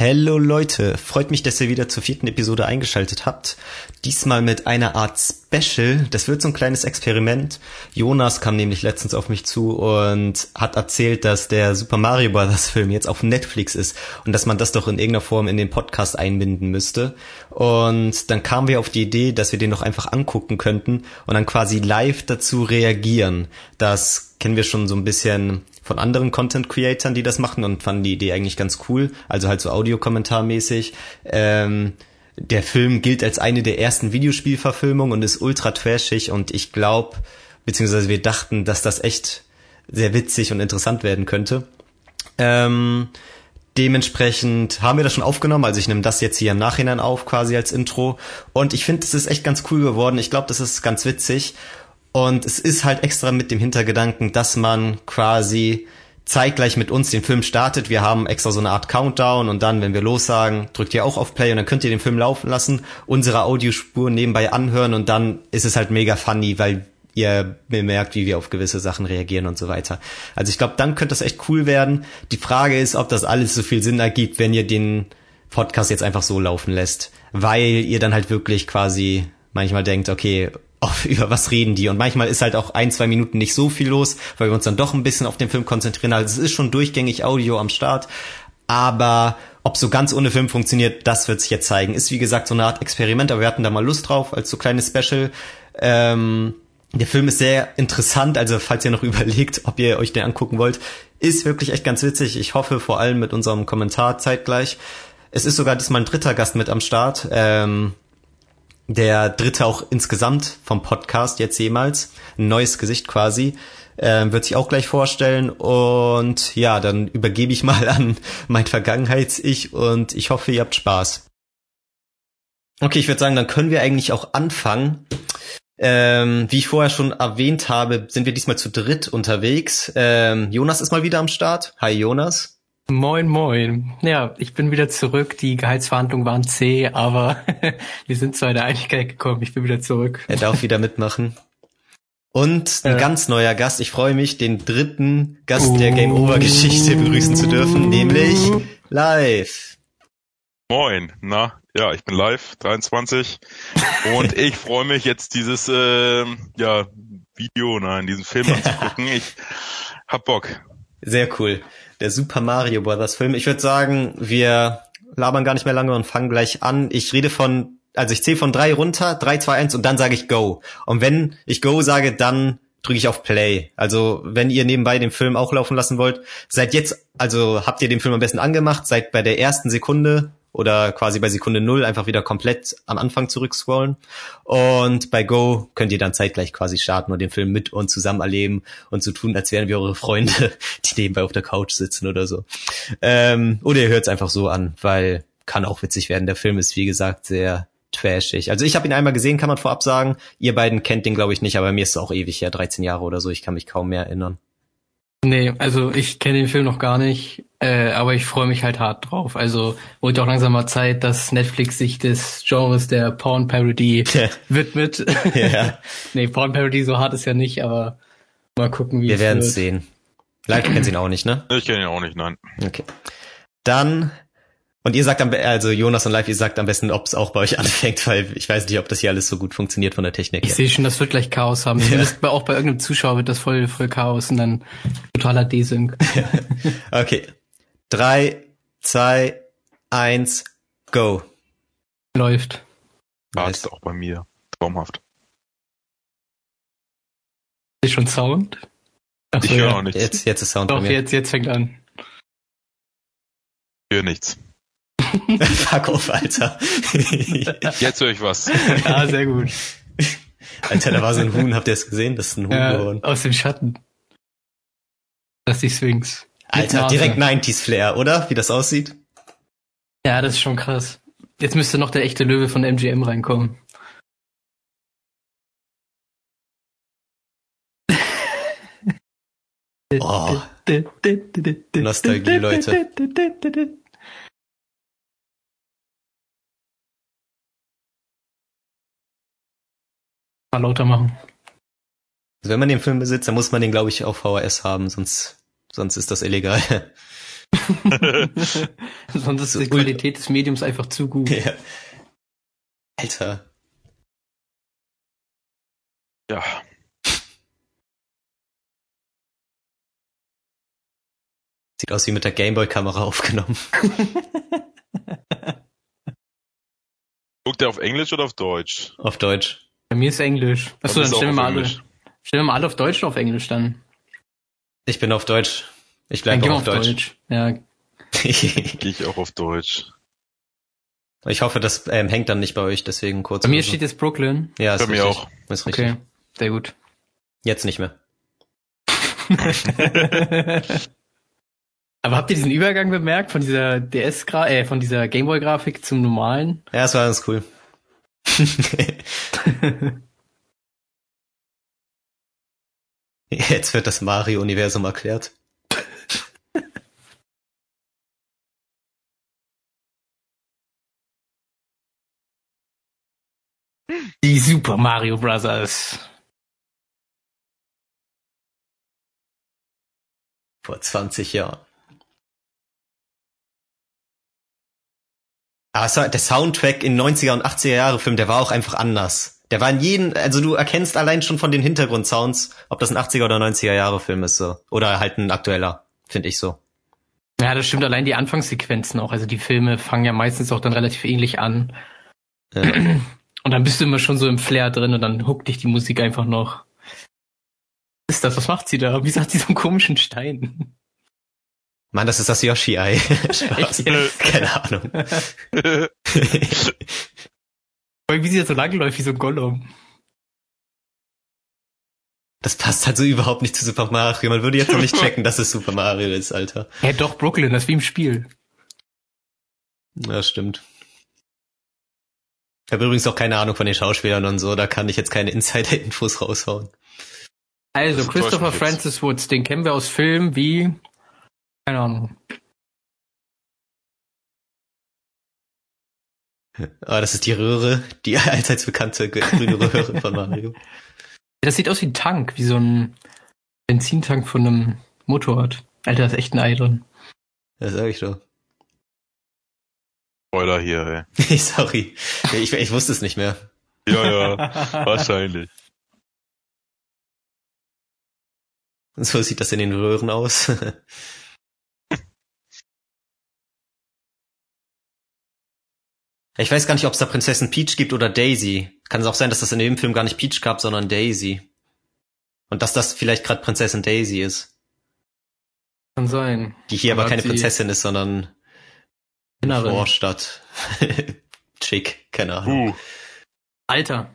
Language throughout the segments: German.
Hello Leute, freut mich, dass ihr wieder zur vierten Episode eingeschaltet habt. Diesmal mit einer Art Special. Das wird so ein kleines Experiment. Jonas kam nämlich letztens auf mich zu und hat erzählt, dass der Super Mario Bros. Film jetzt auf Netflix ist und dass man das doch in irgendeiner Form in den Podcast einbinden müsste. Und dann kamen wir auf die Idee, dass wir den doch einfach angucken könnten und dann quasi live dazu reagieren. Das kennen wir schon so ein bisschen von anderen Content Creatern, die das machen und fanden die Idee eigentlich ganz cool. Also halt so Audiokommentarmäßig. Ähm, der Film gilt als eine der ersten Videospielverfilmungen und ist ultra trashig und ich glaube, beziehungsweise wir dachten, dass das echt sehr witzig und interessant werden könnte. Ähm, dementsprechend haben wir das schon aufgenommen, also ich nehme das jetzt hier im Nachhinein auf, quasi als Intro. Und ich finde, es ist echt ganz cool geworden. Ich glaube, das ist ganz witzig. Und es ist halt extra mit dem Hintergedanken, dass man quasi zeitgleich mit uns den Film startet. Wir haben extra so eine Art Countdown und dann, wenn wir lossagen, drückt ihr auch auf Play und dann könnt ihr den Film laufen lassen, unsere Audiospur nebenbei anhören und dann ist es halt mega funny, weil ihr bemerkt, wie wir auf gewisse Sachen reagieren und so weiter. Also ich glaube, dann könnte das echt cool werden. Die Frage ist, ob das alles so viel Sinn ergibt, wenn ihr den Podcast jetzt einfach so laufen lässt, weil ihr dann halt wirklich quasi manchmal denkt, okay, auf, über was reden die? Und manchmal ist halt auch ein, zwei Minuten nicht so viel los, weil wir uns dann doch ein bisschen auf den Film konzentrieren. Also es ist schon durchgängig Audio am Start. Aber ob so ganz ohne Film funktioniert, das wird sich jetzt zeigen. Ist wie gesagt so eine Art Experiment, aber wir hatten da mal Lust drauf als so kleines Special. Ähm, der Film ist sehr interessant, also falls ihr noch überlegt, ob ihr euch den angucken wollt, ist wirklich echt ganz witzig. Ich hoffe vor allem mit unserem Kommentar zeitgleich. Es ist sogar diesmal ein dritter Gast mit am Start. Ähm, der dritte auch insgesamt vom Podcast jetzt jemals. Ein neues Gesicht quasi. Ähm, wird sich auch gleich vorstellen. Und ja, dann übergebe ich mal an mein Vergangenheits-Ich und ich hoffe, ihr habt Spaß. Okay, ich würde sagen, dann können wir eigentlich auch anfangen. Ähm, wie ich vorher schon erwähnt habe, sind wir diesmal zu dritt unterwegs. Ähm, Jonas ist mal wieder am Start. Hi Jonas. Moin, moin. Ja, ich bin wieder zurück. Die Gehaltsverhandlungen waren zäh, aber wir sind zu einer Einigkeit gekommen. Ich bin wieder zurück. Er darf wieder mitmachen. Und ein äh. ganz neuer Gast. Ich freue mich, den dritten Gast uh. der Game Over Geschichte begrüßen zu dürfen, nämlich live. Moin, na, ja, ich bin live, 23 und ich freue mich jetzt dieses äh, ja Video, nein, diesen Film anzugucken. Ich hab Bock. Sehr cool der Super Mario Bros. Film. Ich würde sagen, wir labern gar nicht mehr lange und fangen gleich an. Ich rede von, also ich zähle von drei runter, drei, zwei, eins und dann sage ich Go. Und wenn ich Go sage, dann drücke ich auf Play. Also wenn ihr nebenbei den Film auch laufen lassen wollt, seid jetzt, also habt ihr den Film am besten angemacht, seid bei der ersten Sekunde oder quasi bei Sekunde null einfach wieder komplett am Anfang zurückscrollen. Und bei Go könnt ihr dann zeitgleich quasi starten und den Film mit uns zusammen erleben und so tun, als wären wir eure Freunde, die nebenbei auf der Couch sitzen oder so. Ähm, oder ihr hört es einfach so an, weil kann auch witzig werden. Der Film ist, wie gesagt, sehr trashig. Also ich habe ihn einmal gesehen, kann man vorab sagen. Ihr beiden kennt den, glaube ich, nicht, aber mir ist es auch ewig her, 13 Jahre oder so. Ich kann mich kaum mehr erinnern. Nee, also ich kenne den Film noch gar nicht, äh, aber ich freue mich halt hart drauf. Also wurde auch langsam mal Zeit, dass Netflix sich des Genres der Porn Parody widmet. Ja. nee, Porn Parody so hart ist ja nicht, aber mal gucken, wie Wir werden es sehen. Live kennt ihn auch nicht, ne? Ich kenne ihn auch nicht, nein. Okay. Dann und ihr sagt am also Jonas und Live, ihr sagt am besten, ob es auch bei euch anfängt, weil ich weiß nicht, ob das hier alles so gut funktioniert von der Technik. Ich sehe schon, das wird gleich Chaos haben. Ja. Bei, auch bei irgendeinem Zuschauer wird das voll, voll Chaos und dann totaler Desync. okay. Drei, zwei, eins, go. Läuft. Wartet auch bei mir. Traumhaft. Ist schon Sound? Ach ich höre auch nichts. Jetzt, jetzt ist Sound Doch, jetzt, jetzt fängt an. Ich höre nichts. Fuck off, Alter. Jetzt höre ich was. Ah, sehr gut. Alter, da war so ein Huhn, habt ihr es gesehen? Das ist ein Huhn ja, geworden. Aus dem Schatten. Das ist die Sphinx. Alter, direkt 90s Flair, oder? Wie das aussieht? Ja, das ist schon krass. Jetzt müsste noch der echte Löwe von MGM reinkommen. Oh. Nostalgie, Leute. Mal lauter machen. Also wenn man den Film besitzt, dann muss man den, glaube ich, auf VHS haben, sonst, sonst ist das illegal. Sonst ist So die. Qualität des Mediums einfach zu gut. Ja. Alter. Ja. Sieht aus wie mit der Gameboy-Kamera aufgenommen. Guckt der auf Englisch oder auf Deutsch? Auf Deutsch. Bei mir ist Englisch. Achso, dann stellen wir auf mal alle. Stellen wir mal alle auf Deutsch oder auf Englisch dann. Ich bin auf Deutsch. Ich bleibe wir auf Deutsch. Ja, Gehe ich auch auf Deutsch. ich hoffe, das ähm, hängt dann nicht bei euch, deswegen kurz. bei mir so. steht jetzt Brooklyn. ja, ist Bei mir richtig. auch. Ist richtig. Okay, sehr gut. Jetzt nicht mehr. Aber habt ihr diesen Übergang bemerkt von dieser DS äh, von dieser Gameboy Grafik zum normalen? Ja, es war ganz cool. Jetzt wird das Mario-Universum erklärt. Die Super Mario Brothers. Vor 20 Jahren. War, der Soundtrack in 90er und 80er Jahre Film, der war auch einfach anders. Der war in jedem, also du erkennst allein schon von den Hintergrundsounds, ob das ein 80er oder 90er Jahre Film ist so. Oder halt ein aktueller, finde ich so. Ja, das stimmt allein die Anfangssequenzen auch. Also die Filme fangen ja meistens auch dann relativ ähnlich an. Ja. Und dann bist du immer schon so im Flair drin und dann huckt dich die Musik einfach noch. Was ist das? Was macht sie da? Wieso hat sie so einen komischen Stein? Mann, das ist das Yoshi-Ei. Jetzt? Keine Ahnung. Wie sie da so langläuft wie so ein Gollum. Das passt halt so überhaupt nicht zu Super Mario. Man würde jetzt noch nicht checken, dass es Super Mario ist, Alter. Ja doch, Brooklyn, das ist wie im Spiel. Ja, stimmt. Ich habe übrigens auch keine Ahnung von den Schauspielern und so, da kann ich jetzt keine Insider-Infos raushauen. Also, Christopher. Francis Woods, den kennen wir aus Filmen wie, keine Ahnung. Aber das ist die Röhre, die allseits bekannte grüne Röhre von Mario. Das sieht aus wie ein Tank, wie so ein Benzintank von einem Motorrad. Alter, da ist echt ein Ei drin. Das sag ich doch. Spoiler hier, ey. Sorry. Ich, ich wusste es nicht mehr. Ja, ja, wahrscheinlich. So sieht das in den Röhren aus. Ich weiß gar nicht, ob es da Prinzessin Peach gibt oder Daisy. Kann es auch sein, dass das in dem Film gar nicht Peach gab, sondern Daisy. Und dass das vielleicht gerade Prinzessin Daisy ist. Kann sein. Die hier aber, Aber keine Prinzessin ist, sondern Innerin. Vorstadt. Chick, keine Ahnung. Uh, Alter.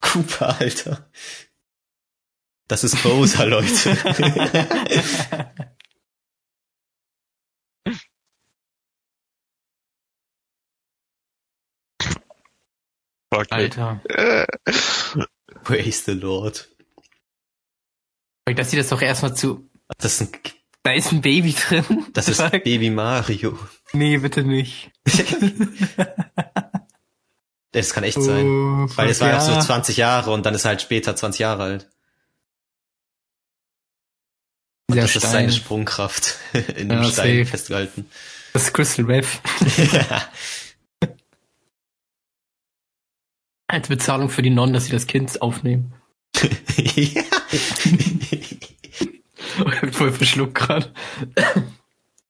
Cooper, Alter. Das ist Bowser, Leute. fuck. Alter. Praise the Lord. Das sieht das doch erstmal zu. Das ist, ein, Da ist ein Baby drin. das ist Baby Mario. Nee, bitte nicht. Das kann echt sein. Oh, Weil es war ja so 20 Jahre und dann ist er halt später 20 Jahre alt. Und Der das ist Stein. seine Sprungkraft in dem Ja, Stein safe. festgehalten. Das ist Crystal Wave. Als Bezahlung für die Nonnen, dass sie das Kind aufnehmen. ja. Voll verschluckt gerade.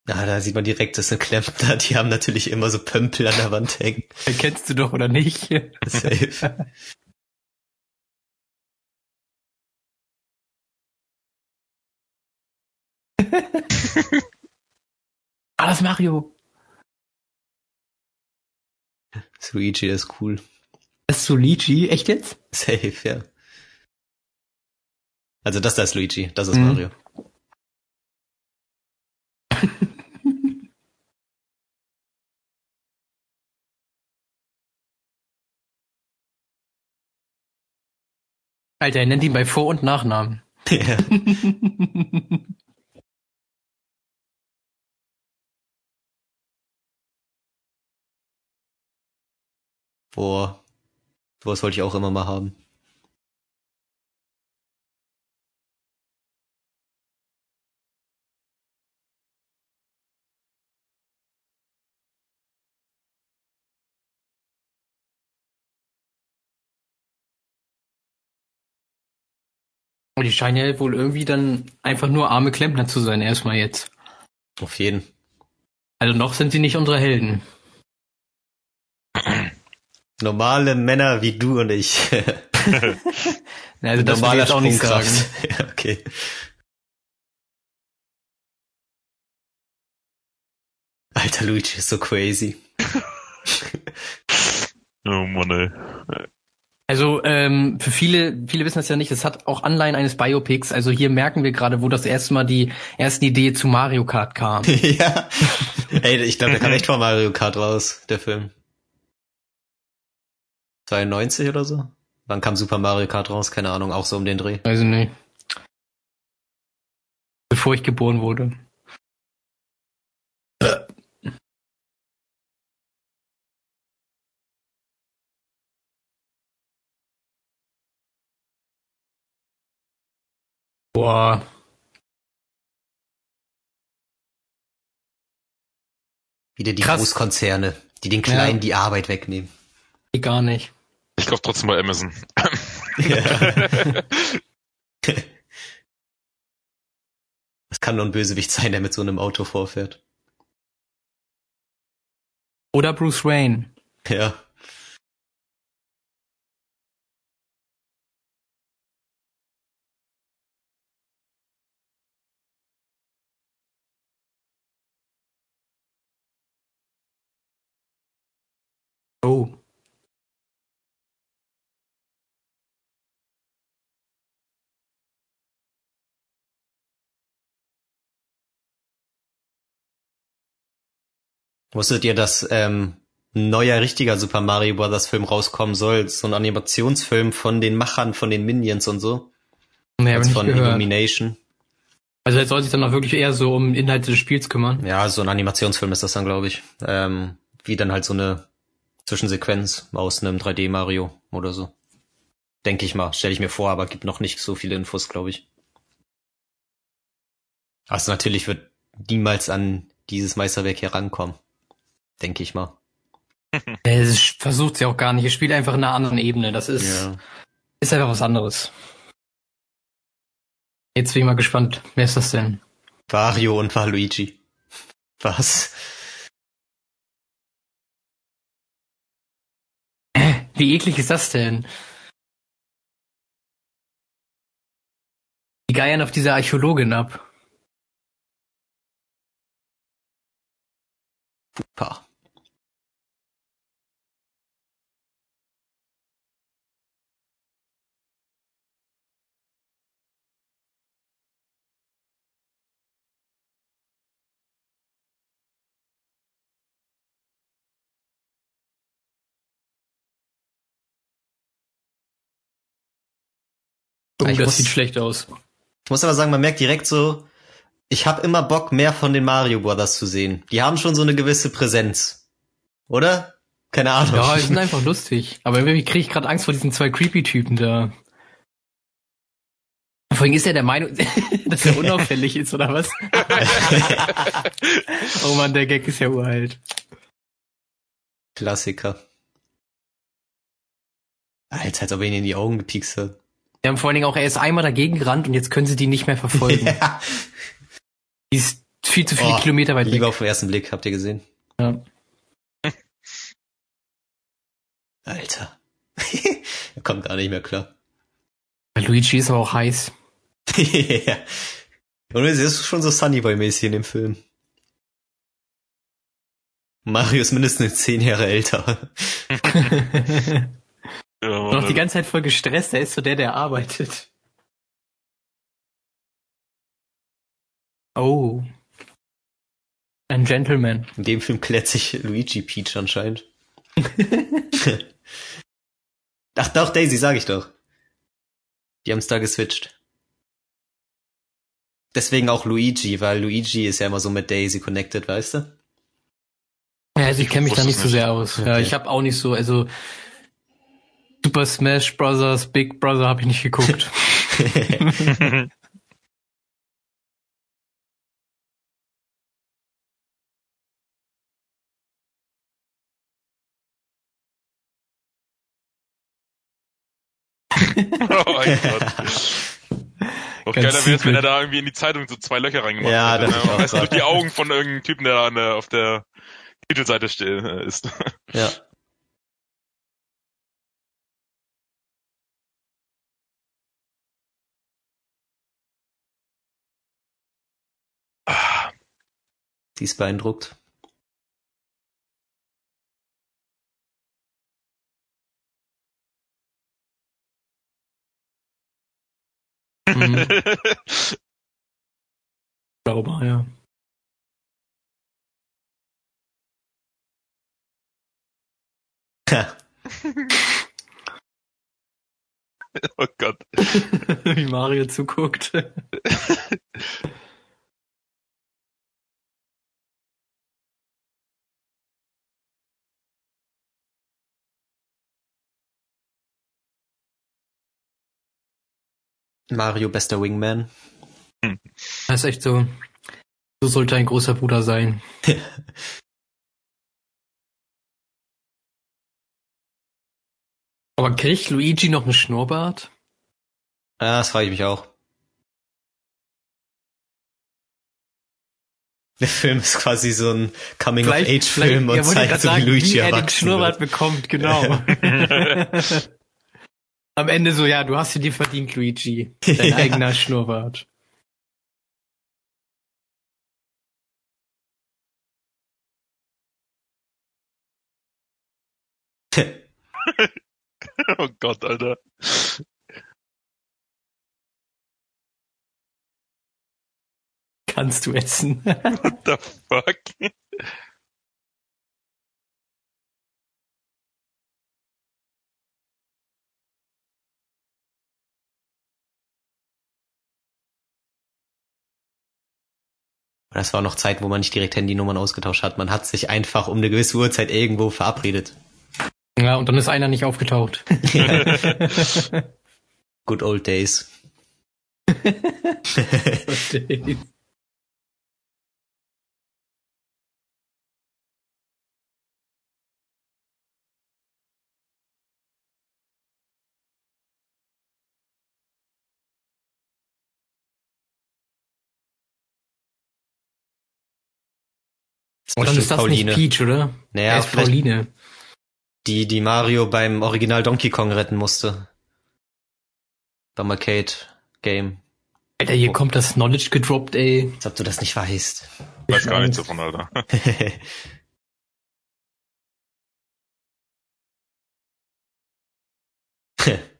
ja, da sieht man direkt, das sind Klempner, die haben natürlich immer so Pömpel an der Wand hängen. Erkennst du doch oder nicht? Safe. Ah, das Mario. Das Luigi ist cool. Das ist so Luigi. Echt jetzt? Safe, ja. Also das da ist Luigi, das ist Mhm. Mario. Alter, er nennt ihn bei Vor- und Nachnamen. Ja. Boah. Sowas wollte ich auch immer mal haben. Die scheinen ja wohl irgendwie dann einfach nur arme Klempner zu sein, erstmal jetzt. Auf jeden. Also noch sind sie nicht unsere Helden. Normale Männer wie du und ich. also das will ich jetzt auch nicht sagen. okay. Alter Luigi ist so crazy. oh Mann, ey. Also ähm, für viele, viele wissen das ja nicht, es hat auch Anleihen eines Biopics. Also hier merken wir gerade, wo das erste Mal die ersten Idee zu Mario Kart kam. ja. Ey, ich glaube, der kam echt von Mario Kart raus, der Film. 92 oder so? Wann kam Super Mario Kart raus? Keine Ahnung, auch so um den Dreh. Weiß ich nicht. Bevor ich geboren wurde. Boah. Wieder die Krass. Großkonzerne, die den Kleinen Ja. die Arbeit wegnehmen. Gar nicht. Ich kauf trotzdem bei Amazon. Das kann nur ein Bösewicht sein, der mit so einem Auto vorfährt. Oder Bruce Wayne. Ja. Oh. Wusstet ihr, dass ähm, ein neuer richtiger Super Mario Bros. Film rauskommen soll? So ein Animationsfilm von den Machern von den Minions und so. Nee, als von gehört. Illumination. Also jetzt soll sich dann auch wirklich eher so um Inhalte des Spiels kümmern. Ja, so ein Animationsfilm ist das dann, glaube ich. Ähm, wie dann halt so eine Zwischensequenz aus einem 3D Mario oder so. Denke ich mal, stelle ich mir vor, aber gibt noch nicht so viele Infos, glaube ich. Also natürlich wird niemals an dieses Meisterwerk herankommen. Denke ich mal. Es versucht sie auch gar nicht. Es spielt einfach in einer anderen Ebene. Das ist, Ja. ist einfach was anderes. Jetzt bin ich mal gespannt. Wer ist das denn? Wario und Waluigi. Was? Wie eklig ist das denn? Die geiern auf diese Archäologin ab. Ich das sieht schlecht aus. Ich muss aber sagen, man merkt direkt so, ich habe immer Bock, mehr von den Mario Brothers zu sehen. Die haben schon so eine gewisse Präsenz. Oder? Keine Ahnung. Ja, die sind einfach lustig. Aber irgendwie kriege ich gerade Angst vor diesen zwei Creepy-Typen da. Vorhin ist er der Meinung, dass er unauffällig ist, oder was? oh man, der Gag ist ja uralt. Klassiker. Alter, als ob er ihn in die Augen gepiekst hat. Wir haben vor allen Dingen auch, er ist einmal dagegen gerannt und jetzt können sie die nicht mehr verfolgen. Ja. Die ist viel zu viele Oh, Kilometer weit Lieber weg. auf den ersten Blick, habt ihr gesehen? Ja. Alter. er kommt gar nicht mehr klar. Luigi ist aber auch heiß. ja. Und es ist schon so Sunnyboy-mäßig in dem Film. Mario ist mindestens zehn Jahre älter. Ja, Noch die ganze Zeit voll gestresst, er ist so der, der arbeitet. Oh. Ein Gentleman. In dem Film klärt sich Luigi Peach anscheinend. Ach doch, Daisy, sag ich doch. Die haben's da geswitcht. Deswegen auch Luigi, weil Luigi ist ja immer so mit Daisy connected, weißt du? Ja, also ich kenne mich da nicht es so sehr aus. Ja, Okay. ich habe auch nicht so, also Super Smash Brothers, Big Brother habe ich nicht geguckt. oh mein Gott. Noch geiler wäre es, wenn er da irgendwie in die Zeitung so zwei Löcher reingemacht Ja, hätte. das Ne? auch Weißt du, grad. durch die Augen von irgendeinem Typen, der da auf der Titelseite äh, ist. Ja. Sie ist beeindruckt. Mhm. Sauber, ja. oh Gott. Wie Mario zuguckt. Mario, bester Wingman. Das ist echt so. So sollte ein großer Bruder sein. Aber kriegt Luigi noch einen Schnurrbart? Ja, das frage ich mich auch. Der Film ist quasi so ein Coming-of-Age-Film und zeigt so, wie Luigi wie er den Schnurrbart wird. bekommt, genau. Am Ende so, ja, du hast dir verdient, Luigi. Dein Ja. eigener Schnurrbart. oh Gott, Alter. Kannst du essen. What the fuck? Das war noch Zeit, wo man nicht direkt Handynummern ausgetauscht hat. Man hat sich einfach um eine gewisse Uhrzeit irgendwo verabredet. ja, und dann ist einer nicht aufgetaucht. Good old days. Und dann ist das nicht Peach, oder? Naja, Er ist vielleicht Pauline. die, die Mario beim Original Donkey Kong retten musste. Beim Arcade Game. Alter, hier kommt das Knowledge gedroppt, ey. Als ob du das nicht weißt. Weiß gar nichts davon, Alter.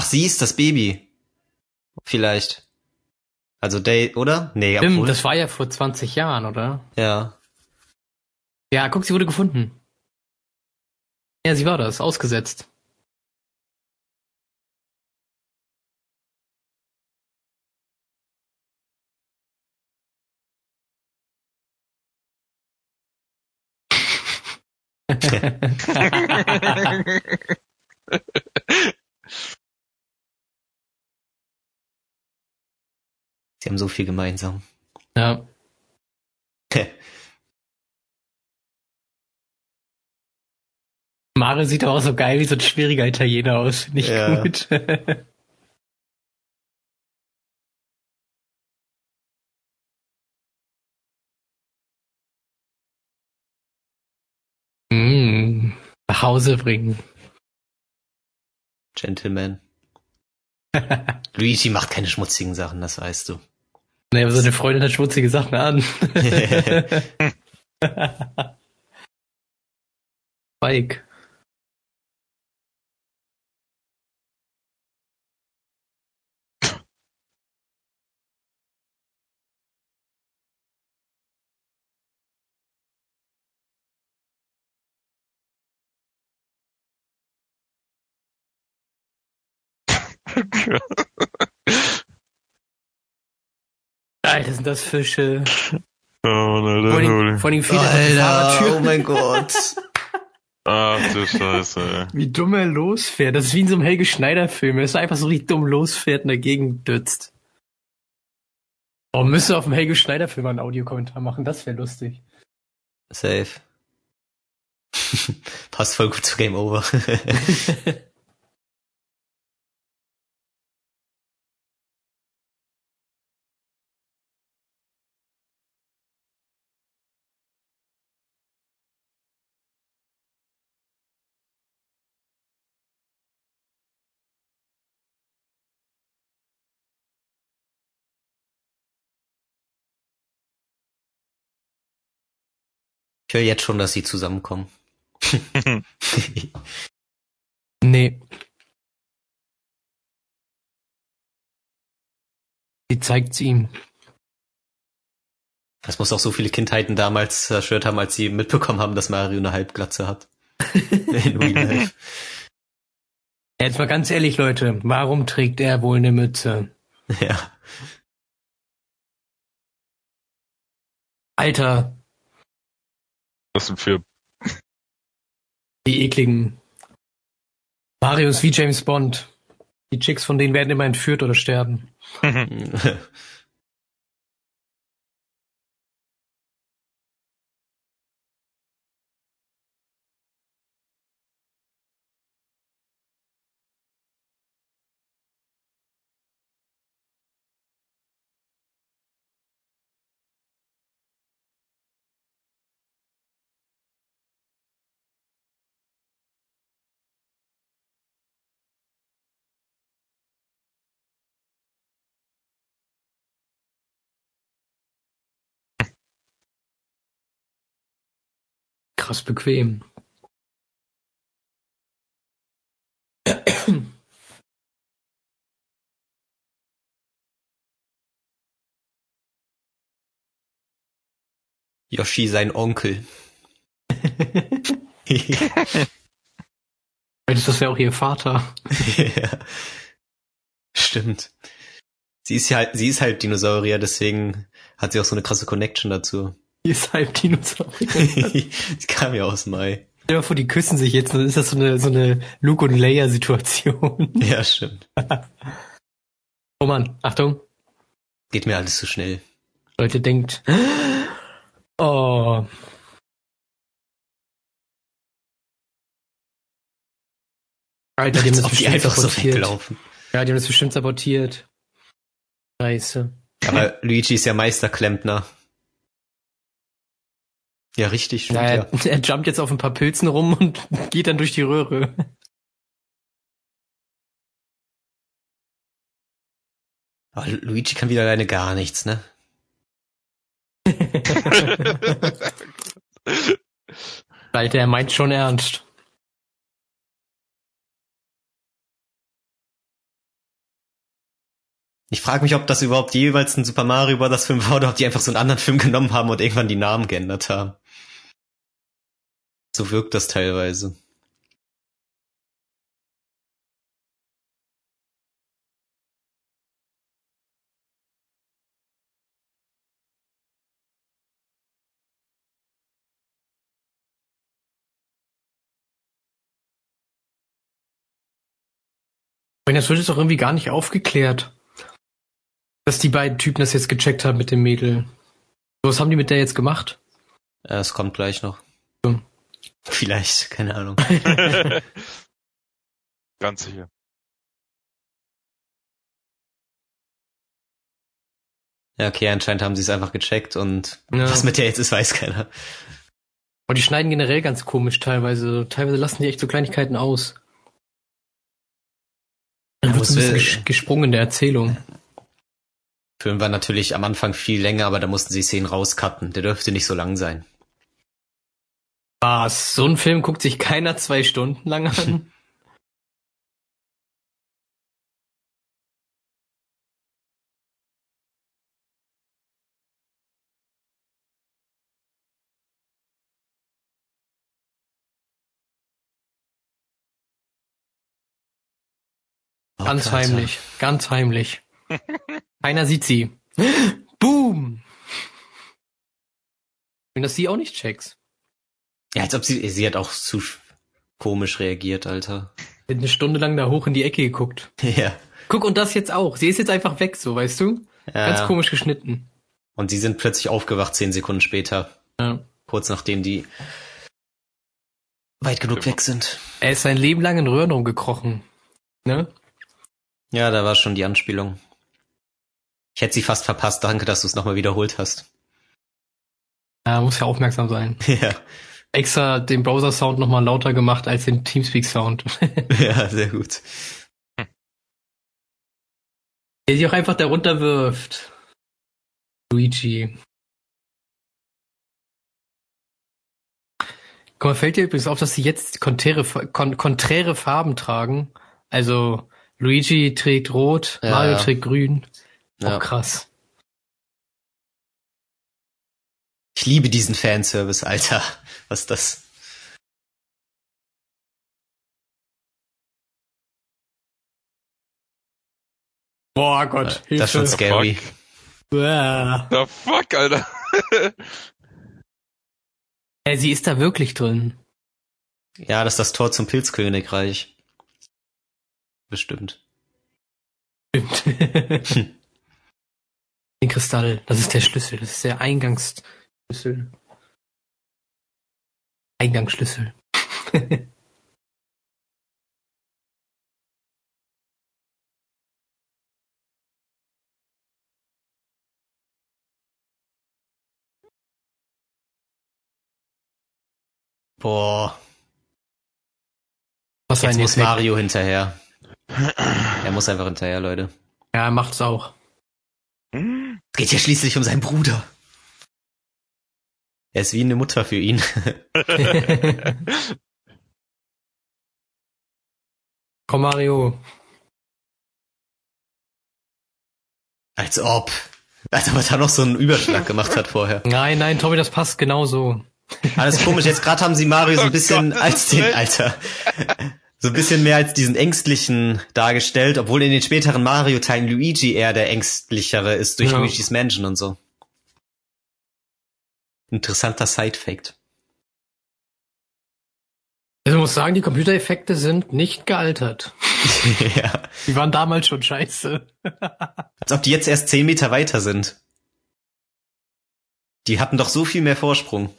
Ach, sie ist das Baby. Vielleicht. Also Day, oder? Nee, Stimmt, obwohl. das war ja vor 20 Jahren, oder? ja. Ja, guck, sie wurde gefunden. Ja, sie war das, ausgesetzt. Sie haben so viel gemeinsam. ja. Mario sieht auch so geil wie so ein schwieriger Italiener aus, finde ich Ja. gut. mm, nach Hause bringen. Gentleman. Luigi macht keine schmutzigen Sachen, das weißt du. Naja, aber seine Freundin hat schmutzige Sachen an. Spike. Alter, sind das Fische. Oh, Alter, Vor allem, vor einfach die Alter, oh mein Gott. Ach du Scheiße. Wie dumm er losfährt. Das ist wie in so einem Helge Schneider-Film. Er ist einfach so richtig dumm losfährt und dagegen dützt. Oh, müsste auf dem Helge Schneider-Film einen Audiokommentar machen. Das wäre lustig. Safe. Passt voll gut zu Game Over. Ich höre jetzt schon, dass sie zusammenkommen. nee. Sie zeigt's ihm. Das muss auch so viele Kindheiten damals zerstört haben, als sie mitbekommen haben, dass Mario eine Halbglatze hat. In Real Life. Jetzt mal ganz ehrlich, Leute, warum trägt er wohl eine Mütze? Ja. Alter, was sind für die ekligen Marius wie James Bond. Die Chicks von denen werden immer entführt oder sterben. krass bequem. Yoshi sein Onkel. Vielleicht ist das ja auch ihr Vater. ja. Stimmt. Sie ist ja halt, sie ist halt Dinosaurier, deswegen hat sie auch so eine krasse Connection dazu. Die ist halb Dinosaurier. die kam ja aus Mai. Stell dir vor, die küssen sich jetzt, dann ist das so eine, so eine Luke und Leia Situation. Ja, stimmt. oh Mann, Achtung. Geht mir alles zu schnell. Leute denkt, oh. Alter, die haben das bestimmt einfach sabotiert. So ja, die haben das bestimmt sabotiert. Scheiße. Aber Luigi ist ja Meisterklempner. Ja, richtig. Stimmt, naja, ja. Er jumpt jetzt auf ein paar Pilzen rum und geht dann durch die Röhre. Aber Luigi kann wieder alleine gar nichts, ne? Alter, er meint schon ernst. Ich frage mich, ob das überhaupt jeweils ein Super Mario Bros. Film war oder ob die einfach so einen anderen Film genommen haben und irgendwann die Namen geändert haben. So wirkt das teilweise. Das wird jetzt auch irgendwie gar nicht aufgeklärt, dass die beiden Typen das jetzt gecheckt haben mit dem Mädel. Was haben die mit der jetzt gemacht? Es kommt gleich noch. Vielleicht, keine Ahnung. Ganz sicher. Ja, okay, anscheinend haben sie es einfach gecheckt und ja. was mit der jetzt ist, weiß keiner. Und die schneiden generell ganz komisch teilweise. Teilweise lassen die echt so Kleinigkeiten aus. Dann wird ein bisschen gesprungen in der Erzählung. Film war natürlich am Anfang viel länger, aber da mussten sie Szenen rauscutten. Der dürfte nicht so lang sein. Was? So ein Film guckt sich keiner zwei Stunden lang an? Oh, ganz Alter. heimlich, ganz heimlich. Keiner sieht sie. Boom! Wenn das sie auch nicht checks. Ja, als ob sie, sie hat auch zu, komisch reagiert, Alter. Eine Stunde lang da hoch in die Ecke geguckt. Ja. Guck, und das jetzt auch. Sie ist jetzt einfach weg, so, weißt du? ja. Ganz komisch geschnitten. Und sie sind plötzlich aufgewacht, zehn Sekunden später. Ja. Kurz nachdem die weit genug weg sind. Er ist sein Leben lang in Röhren rumgekrochen. Ne? Ja, da war schon die Anspielung. Ich hätte sie fast verpasst. Danke, dass du es nochmal wiederholt hast. Ja, muss ja aufmerksam sein. Ja. Extra den Browser-Sound nochmal lauter gemacht als den Teamspeak-Sound. Ja, sehr gut. Der sich auch einfach darunter wirft. Luigi. Guck mal, fällt dir übrigens auf, dass sie jetzt konträre, kon konträre Farben tragen? Also Luigi trägt rot, Ja. Mario trägt grün. Ja. Auch krass. Ich liebe diesen Fanservice, Alter. Was ist das? Boah Gott, Das ist schon Hilfe. scary. Fuck. Uah. The fuck, Alter. Äh, sie ist da wirklich drin. Ja, das ist das Tor zum Pilzkönigreich. Bestimmt. Stimmt. Den Kristall, das ist der Schlüssel, das ist der Eingangsschlüssel. Eingangsschlüssel. Boah, Was jetzt muss. Mario hinterher. Er muss einfach hinterher, Leute. Ja, er macht's auch. Es geht ja schließlich um seinen Bruder. Er ist wie eine Mutter für ihn. Komm, Mario. Als ob. Als ob er da noch so einen Überschlag gemacht hat vorher. Nein, nein, Tommy, das passt genauso. Alles komisch. Jetzt gerade haben sie Mario so ein Oh bisschen Gott, als den. Alter. So ein bisschen mehr als diesen Ängstlichen dargestellt, obwohl in den späteren Mario-Teilen Luigi eher der Ängstlichere ist durch Ja. Luigi's Mansion und so. Interessanter Side-Fact. Also ich muss sagen, die Computereffekte sind nicht gealtert. ja. Die waren damals schon scheiße. Als ob die jetzt erst zehn Meter weiter sind. Die hatten doch so viel mehr Vorsprung.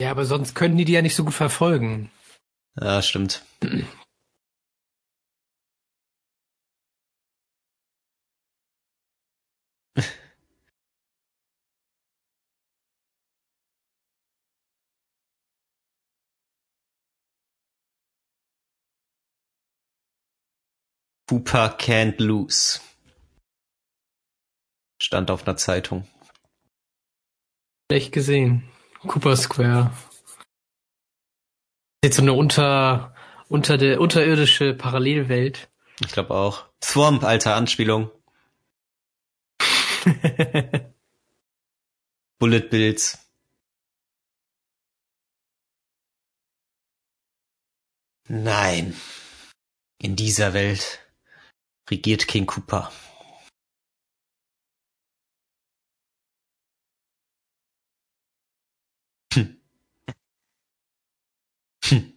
Ja, aber sonst könnten die die ja nicht so gut verfolgen. Ja, stimmt. Cooper can't lose. Stand auf einer Zeitung. Schlecht gesehen. Cooper Square. Jetzt so eine unter, unter der, unterirdische Parallelwelt. Ich glaube auch. Swamp, alter Anspielung. Bullet Bills. Nein. In dieser Welt regiert King Cooper. Hm.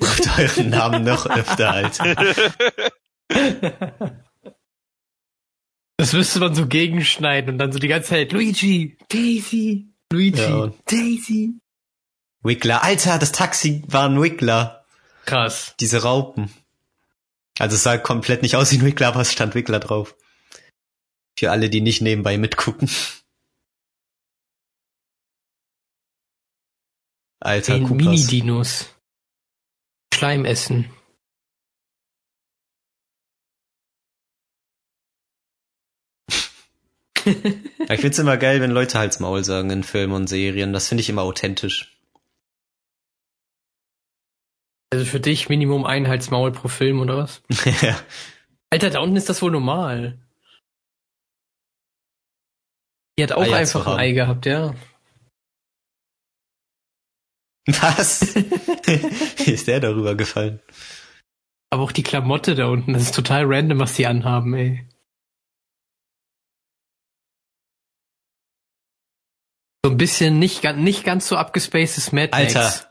Ruft euren Namen noch öfter, Alter. Das müsste man so gegenschneiden und dann so die ganze Zeit Luigi, Daisy, Luigi, Ja, Daisy. Wiggler. Alter, das Taxi war ein Wiggler. Krass. Diese Raupen. Also es sah komplett nicht aus wie ein Wiggler, aber es stand Wiggler drauf. Für alle, die nicht nebenbei mitgucken. Alter, Den. Mini-Dinos. Schleim essen. Ich find's immer geil, wenn Leute Hals Maul sagen in Filmen und Serien. Das finde ich immer authentisch. Also für dich Minimum ein Halsmaul pro Film oder was? Ja. Alter, da unten ist das wohl normal. Die hat auch Eier einfach ein. Ei gehabt, ja. Was? Wie ist der darüber gefallen? Aber auch die Klamotte da unten, das ist total random, was die anhaben, ey. So ein bisschen nicht, nicht ganz so abgespacedes Mad Max. Alter,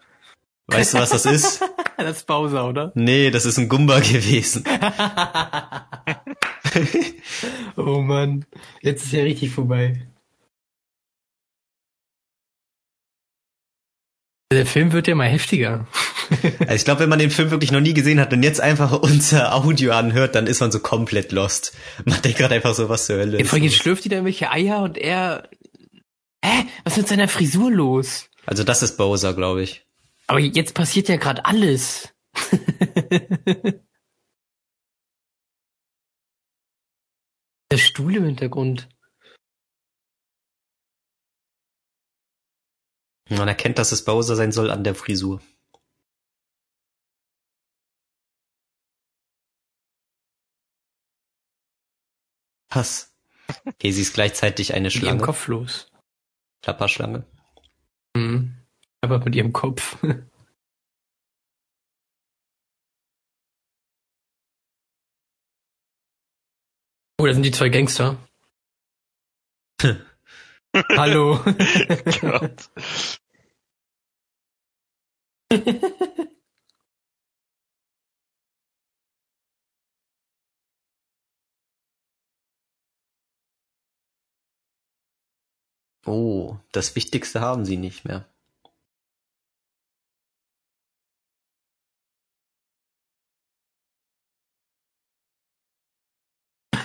weißt du, was das ist? das ist Bowser, oder? Nee, das ist ein Gumba gewesen. oh Mann, jetzt ist ja richtig vorbei. Der Film wird ja mal heftiger. Also ich glaube, wenn man den Film wirklich noch nie gesehen hat und jetzt einfach unser Audio anhört, dann ist man so komplett lost. Man denkt gerade einfach so, was zur Hölle. Allem jetzt schlürft die da irgendwelche Eier und er. Hä? Was ist mit seiner Frisur los? Also das ist Bowser, glaube ich. Aber jetzt passiert ja gerade alles. Der Stuhl im Hintergrund. Man erkennt, dass es Bowser sein soll an der Frisur. Was? Okay, sie ist gleichzeitig eine Schlange. Kopf los. Klapperschlange. Mhm. Aber mit ihrem Kopf. Oh, da sind die zwei Gangster. Hallo. Gott. Oh, das Wichtigste haben sie nicht mehr.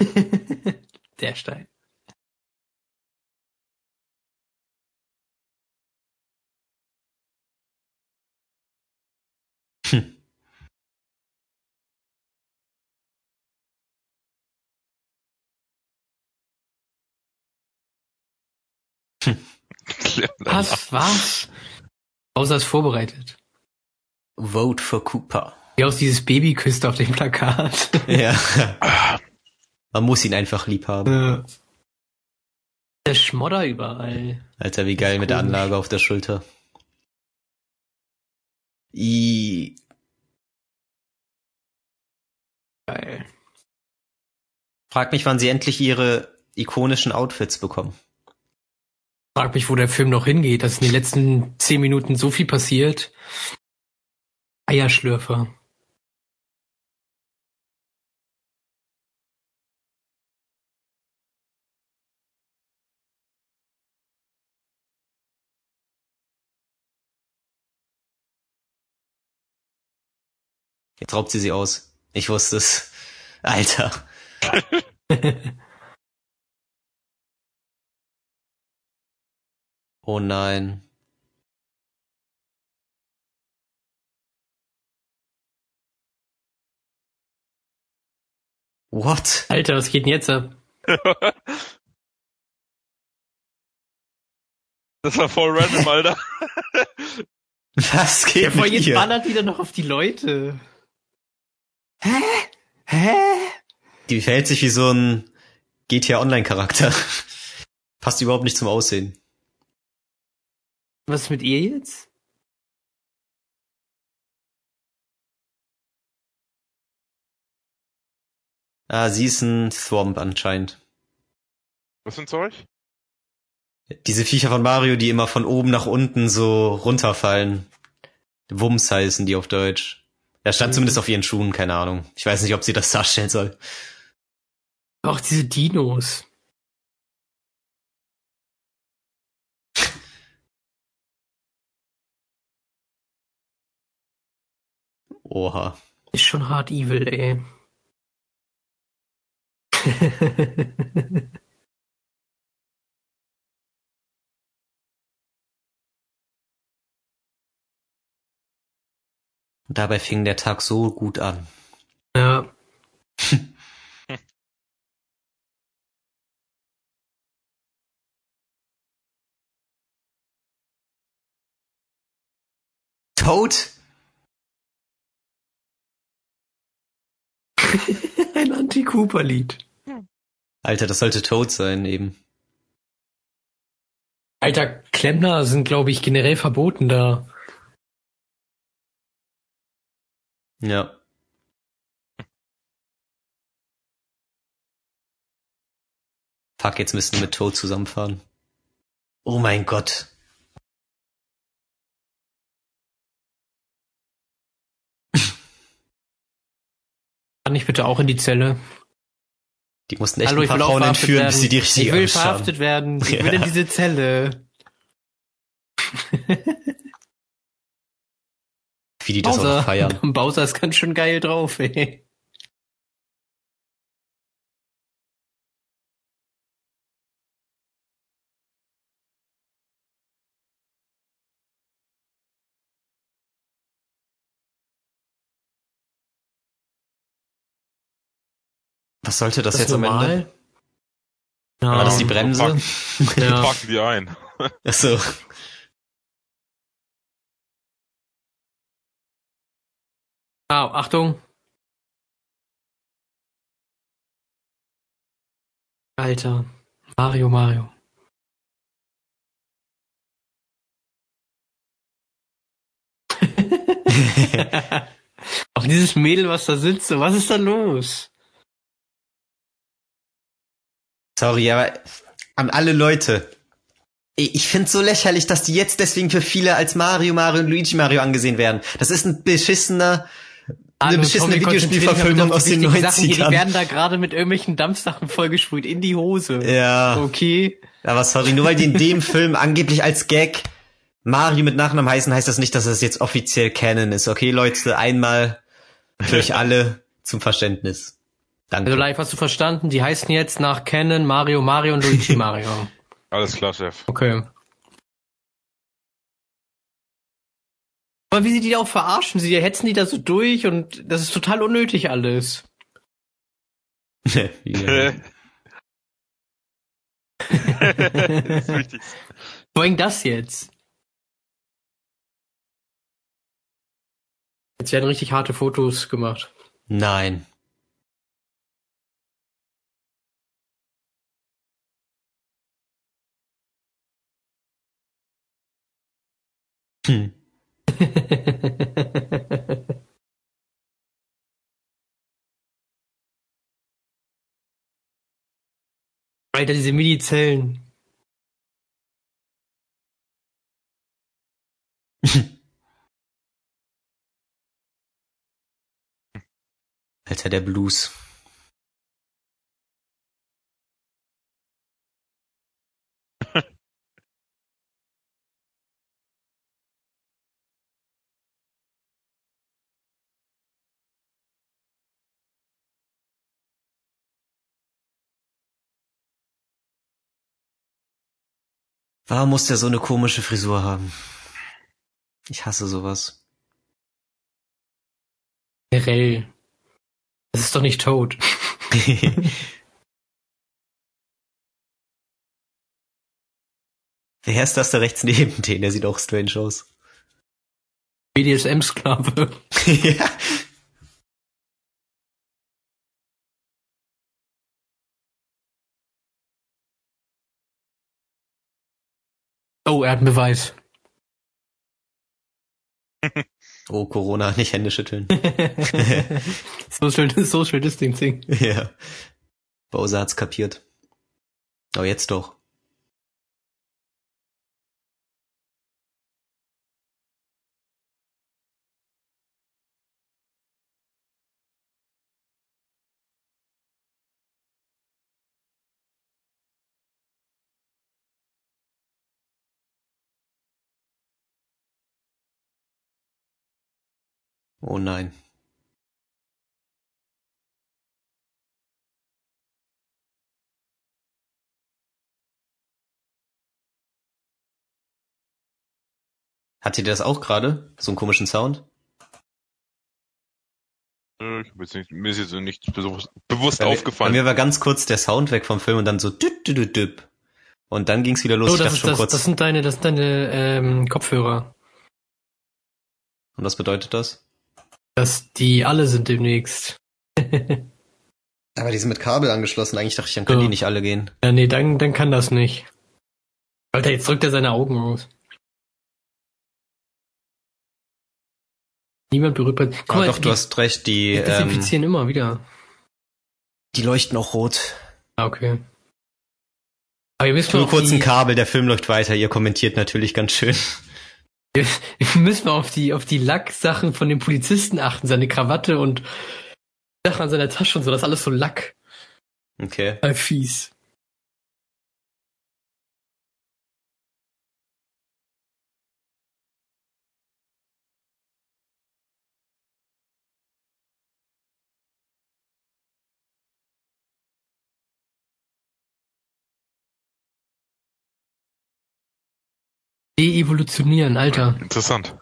Der Stein. Hm. Was? Was? Außer ist vorbereitet. Vote for Cooper. Wie aus dieses Baby küsst auf dem Plakat. Ja. Man muss ihn einfach lieb haben. Der Schmodder überall. Alter, wie geil mit der. Anlage auf der Schulter. I, Geil. frag mich, wann sie endlich ihre ikonischen Outfits bekommen. Frag mich, wo der Film noch hingeht. dass in den letzten zehn Minuten so viel passiert. Eierschlürfer. Jetzt raubt sie sie aus. Ich wusste es. Alter. Oh nein. What? Alter, was geht denn jetzt ab? Das war voll random, Alter. Was geht Ja, vor jetzt ballert wieder noch auf die Leute. Hä? Hä? Die verhält sich wie so ein GTA Online Charakter. Passt überhaupt nicht zum Aussehen. Was ist mit ihr jetzt? Ah, sie ist ein Thwomp anscheinend. Was für ein Zeug? Diese Viecher von Mario, die immer von oben nach unten so runterfallen. Wumms heißen die auf Deutsch. Da stand Mhm. zumindest auf ihren Schuhen, keine Ahnung. Ich weiß nicht, ob sie das darstellen soll. Auch diese Dinos. Oha. Ist schon hart evil, ey. dabei fing der Tag so gut an. ja. Toad? Ein Anti-Cooper-Lied. Alter, das sollte Toad sein, eben. Alter, Klempner sind, glaube ich, generell verboten da. Ja. Fuck, jetzt müssen wir mit Toad zusammenfahren. Oh mein Gott. Kann ich bitte auch in die Zelle? Die mussten echt Hallo, ein paar Frauen entführen, werden. bis sie die richtige Ich will Angst verhaftet haben. werden. Ich will in diese Zelle. Wie die das Bowser. auch feiern. Bowser ist ganz schön geil drauf, ey. Was sollte das, das jetzt am Ende? Ja, War das die Bremse? Pack, ja. Packen die ein. Ach Achtung. Alter. Mario, Mario. Auch dieses Mädel, was da sitzt, was ist da los? Sorry, aber an alle Leute. Ich find's so lächerlich, dass die jetzt deswegen für viele als Mario, Mario und Luigi Mario angesehen werden. Das ist ein beschissener eine beschissene Videospielverfilmung aus den 90ern. Sachen hier, die werden da gerade mit irgendwelchen Dampfsachen vollgesprüht in die Hose. Ja. Okay. Aber sorry, nur weil die in dem Film angeblich als Gag Mario mit Nachnamen heißen, heißt das nicht, dass das jetzt offiziell Canon ist. Okay, Leute, einmal für euch alle zum Verständnis. Danke. Also live hast du verstanden, die heißen jetzt nach Canon Mario, Mario und Luigi Mario. Alles klar, Chef. Okay. Aber wie sie die auch verarschen, sie hetzen die da so durch und das ist total unnötig alles. ja. das ist wichtig. Vor allem das jetzt. Jetzt werden richtig harte Fotos gemacht. Nein. Hm. Alter, diese Mini-Zellen. Alter, der Blues. Warum muss der so eine komische Frisur haben? Ich hasse sowas. Generell. Das ist doch nicht tot. Wer ist das da rechts neben den? Der sieht auch strange aus. BDSM-Sklave. ja. Oh, er hat einen Beweis. oh, Corona, nicht Hände schütteln. social, social Distancing. Ja. Bowser hat's kapiert. Aber jetzt doch. Oh nein. Hat sie das auch gerade? So einen komischen Sound? Ich hab jetzt nicht, mir ist jetzt nicht bewusst, bewusst bei aufgefallen. Bei mir war ganz kurz der Sound weg vom Film und dann so düt, düt, düt. Und dann ging's wieder los. Oh, das, ist, das, das sind deine, das sind deine ähm, Kopfhörer. Und was bedeutet das? Dass die alle sind demnächst. Aber die sind mit Kabel angeschlossen. Eigentlich dachte ich, dann können so. die nicht alle gehen. Ja, nee, dann, dann kann das nicht. Alter, jetzt drückt er seine Augen aus. Niemand berührt. Guck ah, mal, doch, die, du hast recht. Die, die desinfizieren ähm, immer wieder. Die leuchten auch rot. Ah, okay. Aber ihr müsst mal Nur kurz ein Kabel, der Film läuft weiter. Ihr kommentiert natürlich ganz schön. Wir müssen mal auf die, auf die Lacksachen von dem Polizisten achten, seine Krawatte und Sachen an seiner Tasche und so, das ist alles so Lack. Okay. Äh, fies. De-evolutionieren, Alter. Interessant.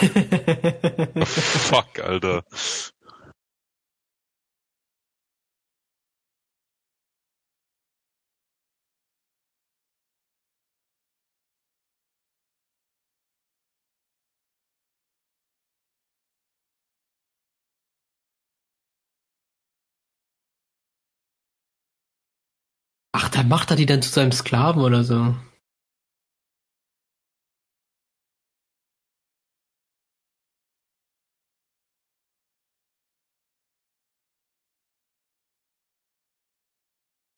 Fuck, Alter. Ach, dann macht er die dann zu seinem Sklaven oder so.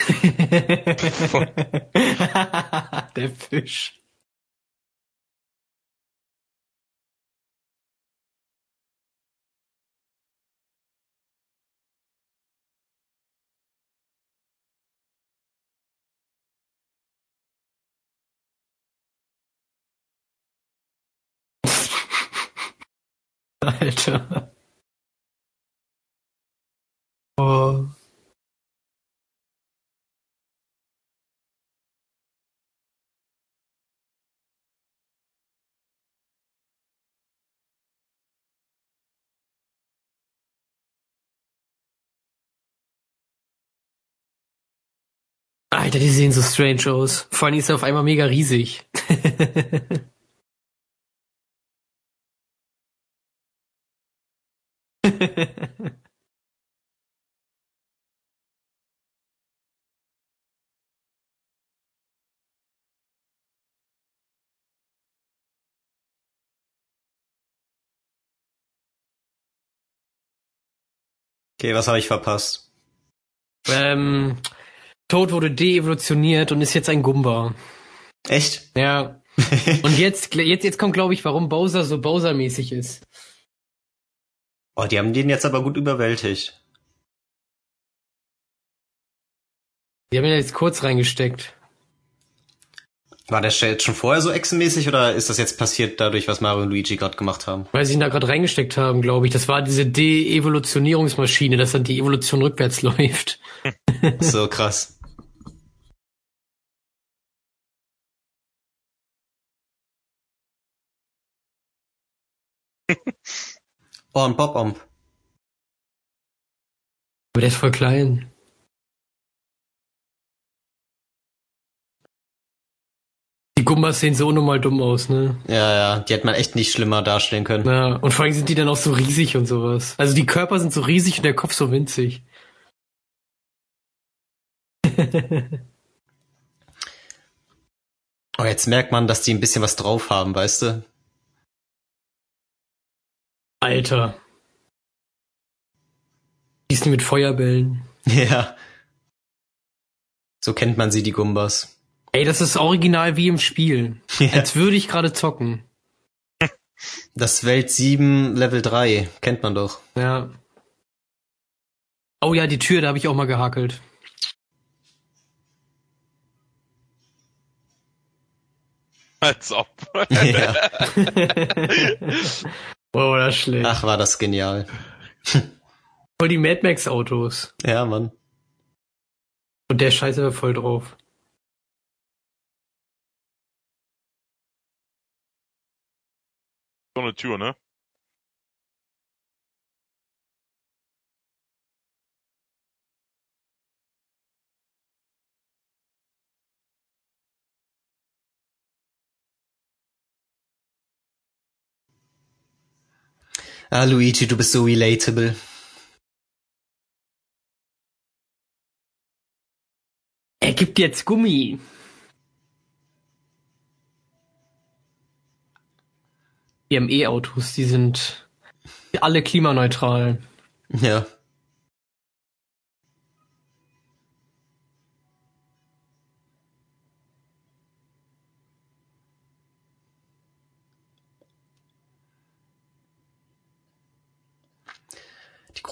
Der Fisch. Alter. Oh. Alter, die sehen so strange aus. Vor allem ist er auf einmal mega riesig. Okay, was habe ich verpasst? ähm, Toad wurde de-evolutioniert und ist jetzt ein Gumba. Echt? Ja. Und jetzt, jetzt, jetzt kommt, glaube ich, warum Bowser so Bowser-mäßig ist. Oh, die haben den jetzt aber gut überwältigt. Die haben ihn jetzt kurz reingesteckt. War der jetzt schon vorher so echsenmäßig oder ist das jetzt passiert dadurch, was Mario und Luigi gerade gemacht haben? Weil sie ihn da gerade reingesteckt haben, glaube ich. Das war diese De-Evolutionierungsmaschine, dass dann die Evolution rückwärts läuft. So krass. Oh, ein Pop-Omp. Aber der ist voll klein. Die Gumbas sehen so unnormal dumm aus, ne? Ja, ja, die hätte man echt nicht schlimmer darstellen können. Ja, und vor allem sind die dann auch so riesig und sowas. Also die Körper sind so riesig und der Kopf so winzig. Oh, jetzt merkt man, dass die ein bisschen was drauf haben, weißt du? Alter. Schießen mit Feuerbällen. Ja. So kennt man sie, die Gumbas. Ey, das ist original wie im Spiel. Ja. Als würde ich gerade zocken. Das Welt 7 Level 3, kennt man doch. Ja. Oh ja, die Tür, da habe ich auch mal gehakelt. Als ob. Ja. Oh, das ist schlecht. Ach, war das genial. Voll die Mad Max Autos. Ja, Mann. Und der Scheiße war voll drauf. So eine Tür, ne? Ah, Luigi, du bist so relatable. Er gibt jetzt Gummi. Wir haben E-Autos, die sind alle klimaneutral. Ja.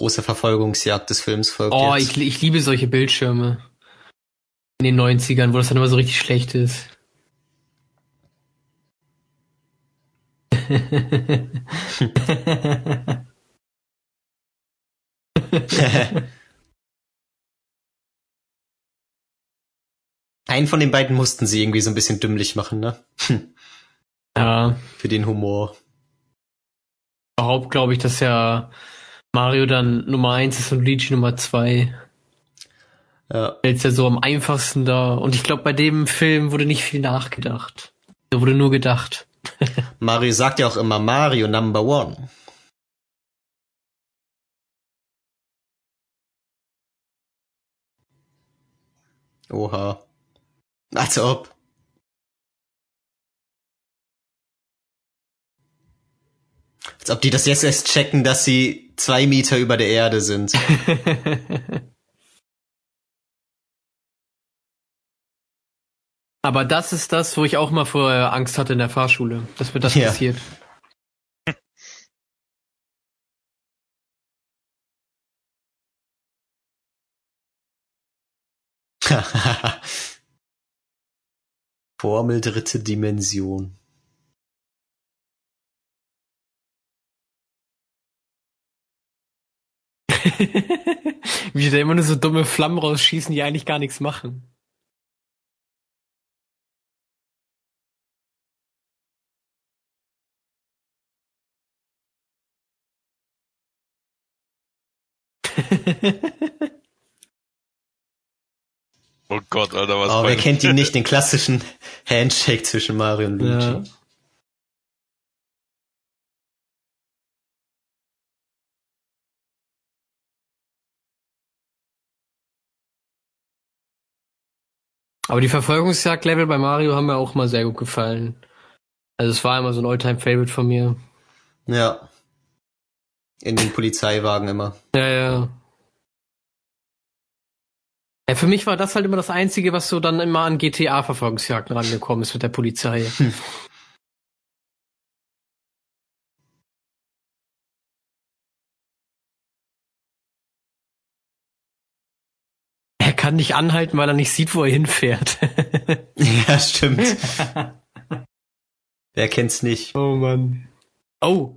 Große Verfolgungsjagd des Films folgt Oh, jetzt. ich, ich liebe solche Bildschirme. In den 90ern, wo das dann immer so richtig schlecht ist. Einen von den beiden mussten sie irgendwie so ein bisschen dümmlich machen, ne? ja, Für den Humor. überhaupt glaube ich, dass ja Mario dann Nummer eins ist und Luigi Nummer zwei. Ja. Jetzt ja so am einfachsten da. Und ich glaube, bei dem Film wurde nicht viel nachgedacht. Da wurde nur gedacht. Mario sagt ja auch immer Mario Number One. Oha. Als ob. Als ob die das jetzt erst checken, dass sie zwei Meter über der Erde sind. Aber das ist das, wo ich auch mal vorher Angst hatte in der Fahrschule, dass mir das Ja. passiert. Formel dritte Dimension. Wie da immer nur so dumme Flammen rausschießen, die eigentlich gar nichts machen. Oh Gott, Alter, was Oh, wer kennt ihn nicht, den klassischen Handshake zwischen Mario und Luigi. Ja. Aber die Verfolgungsjagd-Level bei Mario haben mir auch mal sehr gut gefallen. Also es war immer so ein Alltime-Favorite von mir. Ja. In den Polizeiwagen immer. Ja, ja. Ja, für mich war das halt immer das Einzige, was so dann immer an GTA-Verfolgungsjagden rangekommen ist mit der Polizei. kann nicht anhalten, weil er nicht sieht, wo er hinfährt. ja, stimmt. Wer kennt's nicht? oh Mann. Oh.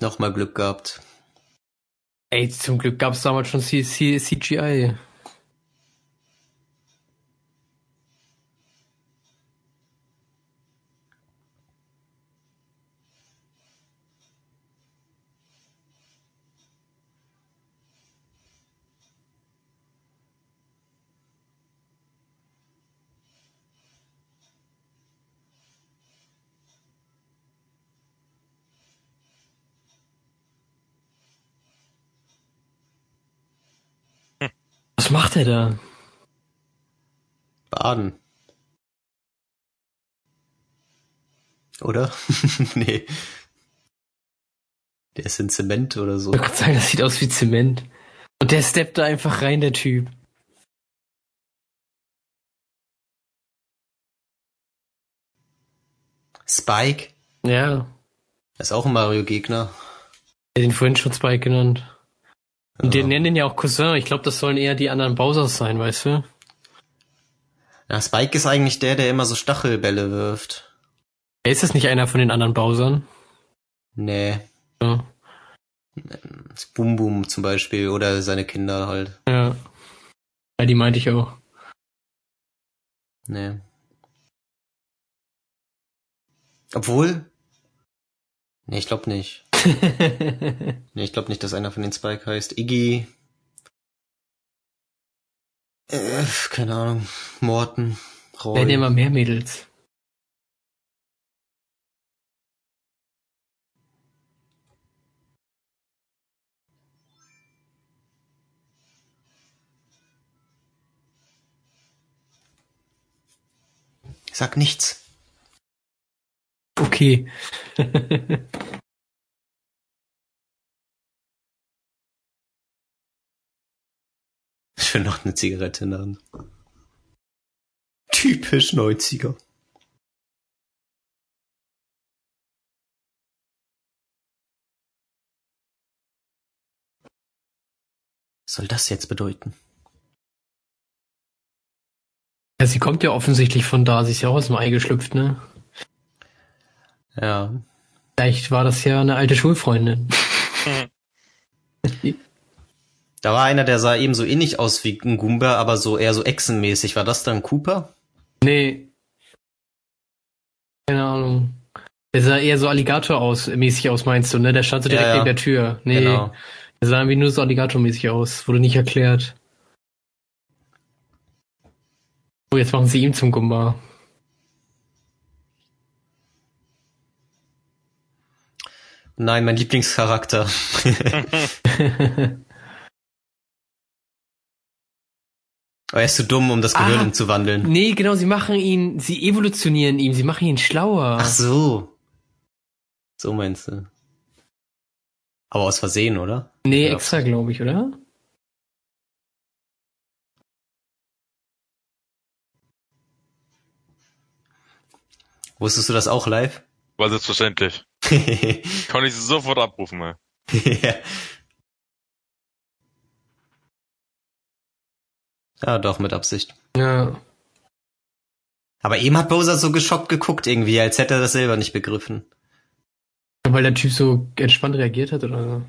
Nochmal Glück gehabt. Ey, zum Glück gab es damals schon C C CGI. Was macht er da? Baden. Oder? nee. Der ist in Zement oder so. Ich wollte sagen, das sieht aus wie Zement. Und der steppt da einfach rein, der Typ. Spike. Ja. Das ist auch ein Mario-Gegner. Er hat den vorhin schon Spike genannt. Und die nennen den ja auch Cousin. Ich glaube, das sollen eher die anderen Bowsers sein, weißt du? Ja, Spike ist eigentlich der, der immer so Stachelbälle wirft. Ist das nicht einer von den anderen Bowsern? Nee. Ja. Boom Boom zum Beispiel oder seine Kinder halt. Ja. Ja, die meinte ich auch. Nee. Obwohl? Nee, ich glaube nicht. nee, ich glaube nicht, dass einer von den Spike heißt. Iggy. Äh, keine Ahnung. Morten. Roy. Werden immer mehr Mädels. Sag nichts. Okay. Will noch eine Zigarette in der Hand. Typisch 90er. Was soll das jetzt bedeuten? Ja, sie kommt ja offensichtlich von da, sie ist ja auch aus dem Ei geschlüpft, ne? Ja. Vielleicht war das ja eine alte Schulfreundin. Da war einer, der sah eben so ähnlich aus wie ein Goomba, aber so eher so echsenmäßig. War das dann Cooper? nee. Keine Ahnung. Der sah eher so Alligator aus, mäßig aus, meinst du, ne? Der stand so direkt Ja, ja. neben der Tür. Nee. Genau. Der sah irgendwie nur so Alligator-mäßig aus. Wurde nicht erklärt. Oh, jetzt machen sie ihn zum Gumba. Nein, mein Lieblingscharakter. Aber er ist zu dumm, um das Gehirn Ah. umzuwandeln. Nee, genau, sie machen ihn, sie evolutionieren ihn, sie machen ihn schlauer. Ach so. So meinst du. Aber aus Versehen, oder? nee, Ja. extra, glaube ich, oder? Wusstest du das auch live? War selbstverständlich. Kann ich sofort abrufen, ey. ja. Ja, doch, mit Absicht. Ja. Aber eben hat Bowser so geschockt geguckt irgendwie, als hätte er das selber nicht begriffen. Weil der Typ so entspannt reagiert hat oder so.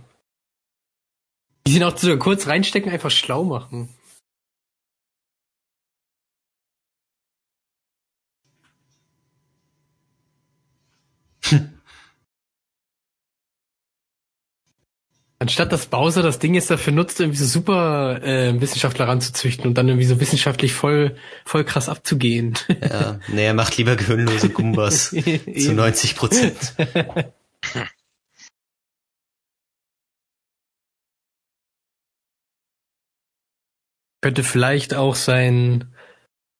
Die sind auch so kurz reinstecken, einfach schlau machen. Anstatt dass Bowser das Ding jetzt dafür nutzt, irgendwie so super äh, Wissenschaftler ranzuzüchten und dann irgendwie so wissenschaftlich voll, voll krass abzugehen. Ja, nee, er macht lieber gehirnlose Gumbas zu 90 Prozent. Könnte vielleicht auch sein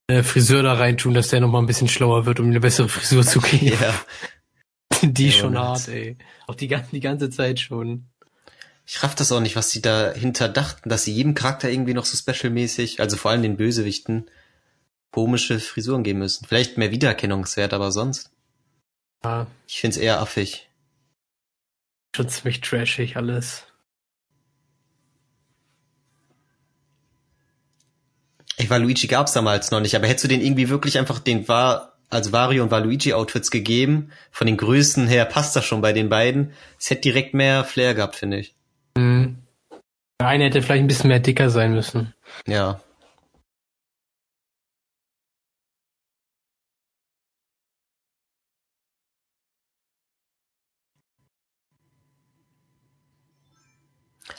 äh, Friseur da reintun, dass der noch mal ein bisschen schlauer wird, um eine bessere Frisur zu kriegen. Ja. Die Ja, schon hart, ey. Auch die, die ganze Zeit schon. Ich raff das auch nicht, was die dahinter dachten, dass sie jedem Charakter irgendwie noch so specialmäßig, also vor allem den Bösewichten, komische Frisuren geben müssen. Vielleicht mehr Wiedererkennungswert, aber sonst. Ja, Ich find's eher affig. schon ziemlich trashig alles. Ich Waluigi gab's damals noch nicht, aber hättest du den irgendwie wirklich einfach den war, also Wario und Waluigi Outfits gegeben, von den Größen her passt das schon bei den beiden. Es hätte direkt mehr Flair gehabt, finde ich. Der eine hätte vielleicht ein bisschen mehr dicker sein müssen. Ja.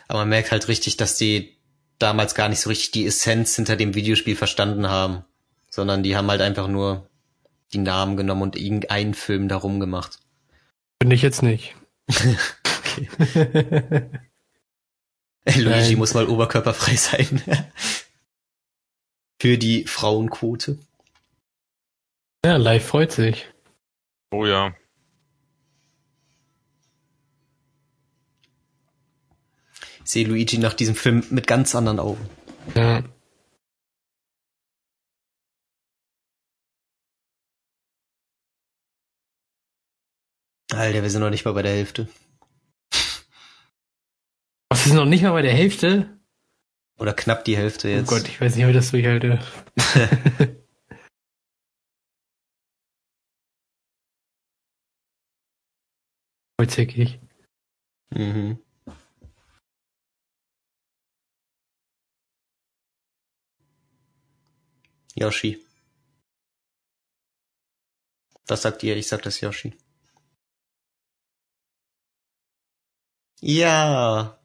Aber man merkt halt richtig, dass die damals gar nicht so richtig die Essenz hinter dem Videospiel verstanden haben, sondern die haben halt einfach nur die Namen genommen und irgendeinen Film darum gemacht. Finde ich jetzt nicht. Luigi Nein. muss mal oberkörperfrei sein. Für die Frauenquote. ja, live freut sich. Oh ja. Ich sehe Luigi nach diesem Film mit ganz anderen Augen. Ja. Alter, wir sind noch nicht mal bei der Hälfte. Was ist noch nicht mal bei der Hälfte? Oder knapp die Hälfte jetzt. Oh Gott, ich weiß nicht, ob ich das durchhalte. Vollzickig. Mhm. Yoshi. Was sagt ihr? Ich sag das Yoshi. Ja.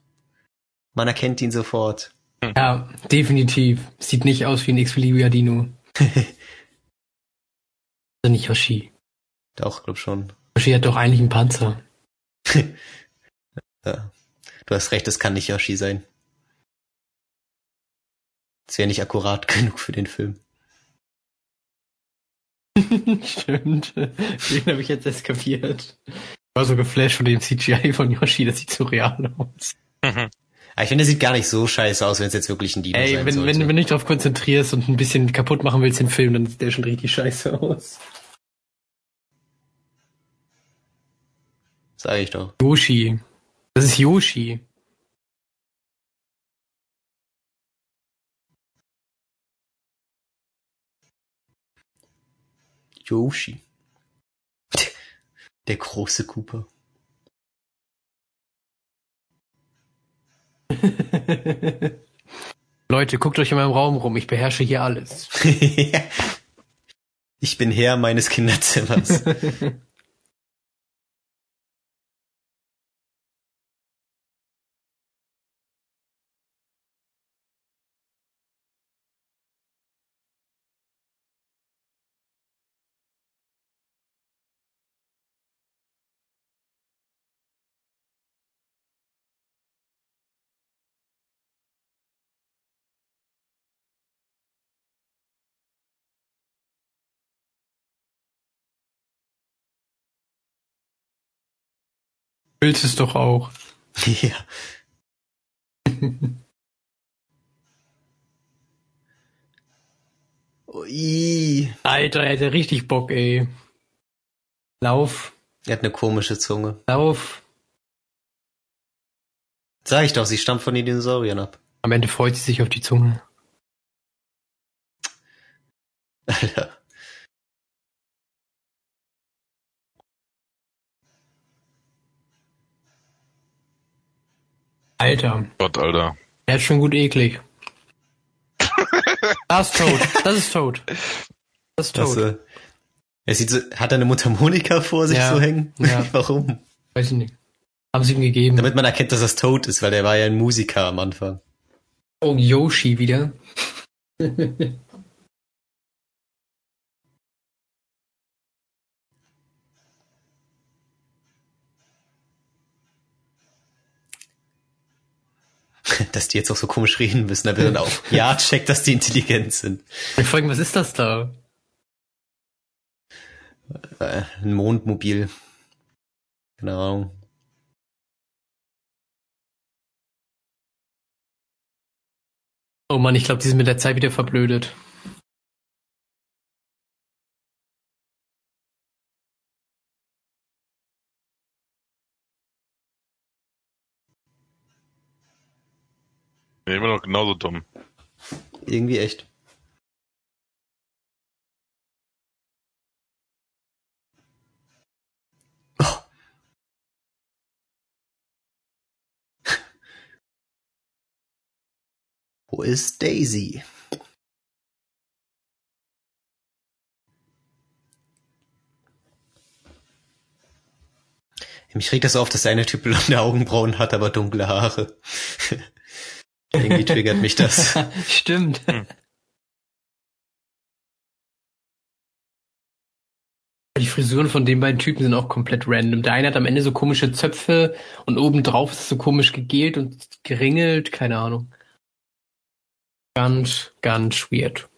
Man erkennt ihn sofort. Ja, definitiv. Sieht nicht aus wie ein x-beliebiger Dino. Also nicht Yoshi. Doch, glaub schon. Yoshi hat doch eigentlich einen Panzer. Ja. Du hast recht, es kann nicht Yoshi sein. Das wäre nicht akkurat genug für den Film. Stimmt. Den habe ich jetzt eskapiert. Ich war so geflasht von dem CGI von Yoshi, das sieht so real aus. Aber ich finde, der sieht gar nicht so scheiße aus, wenn es jetzt wirklich ein Dino Ey, sein wenn, sollte. wenn, wenn du dich darauf konzentrierst und ein bisschen kaputt machen willst den Film, dann sieht der schon richtig scheiße aus. Sag ich doch. Yoshi. Das ist Yoshi. Yoshi. Der große Cooper. Leute, guckt euch in meinem Raum rum, ich beherrsche hier alles. ich bin Herr meines Kinderzimmers. Willst es doch auch. ja. Ui. Alter, er hätte richtig Bock, ey. Lauf, Er hat eine komische Zunge. lauf. Sag ich doch, sie stammt von den Dinosauriern ab. Am Ende freut sie sich auf die Zunge. Alter. Alter, Gott, Alter. er ist schon gut eklig. Das ist tot. Das ist tot. Das ist tot. Das, äh, er sieht so, hat er eine Mundharmonika vor sich Ja. so hängen? Ja. Warum? Weiß ich nicht. Haben sie ihm gegeben. Damit man erkennt, dass das tot ist, weil er war ja ein Musiker am Anfang. oh, Yoshi wieder. Dass die jetzt auch so komisch reden müssen, damit dann auch ja checkt, dass die intelligent sind. Ich frage was ist das da? Äh, ein Mondmobil. Keine Ahnung. Oh Mann, ich glaube, die sind mit der Zeit wieder verblödet. Nee, immer noch genauso dumm. Irgendwie echt. Wo ist Daisy? Mich regt das auf, dass der eine Typ blonde Augenbrauen hat, aber dunkle Haare. Irgendwie triggert mich das. Stimmt. Die Frisuren von den beiden Typen sind auch komplett random. Der eine hat am Ende so komische Zöpfe und obendrauf ist es so komisch gegelt und geringelt, keine Ahnung. Ganz, ganz weird.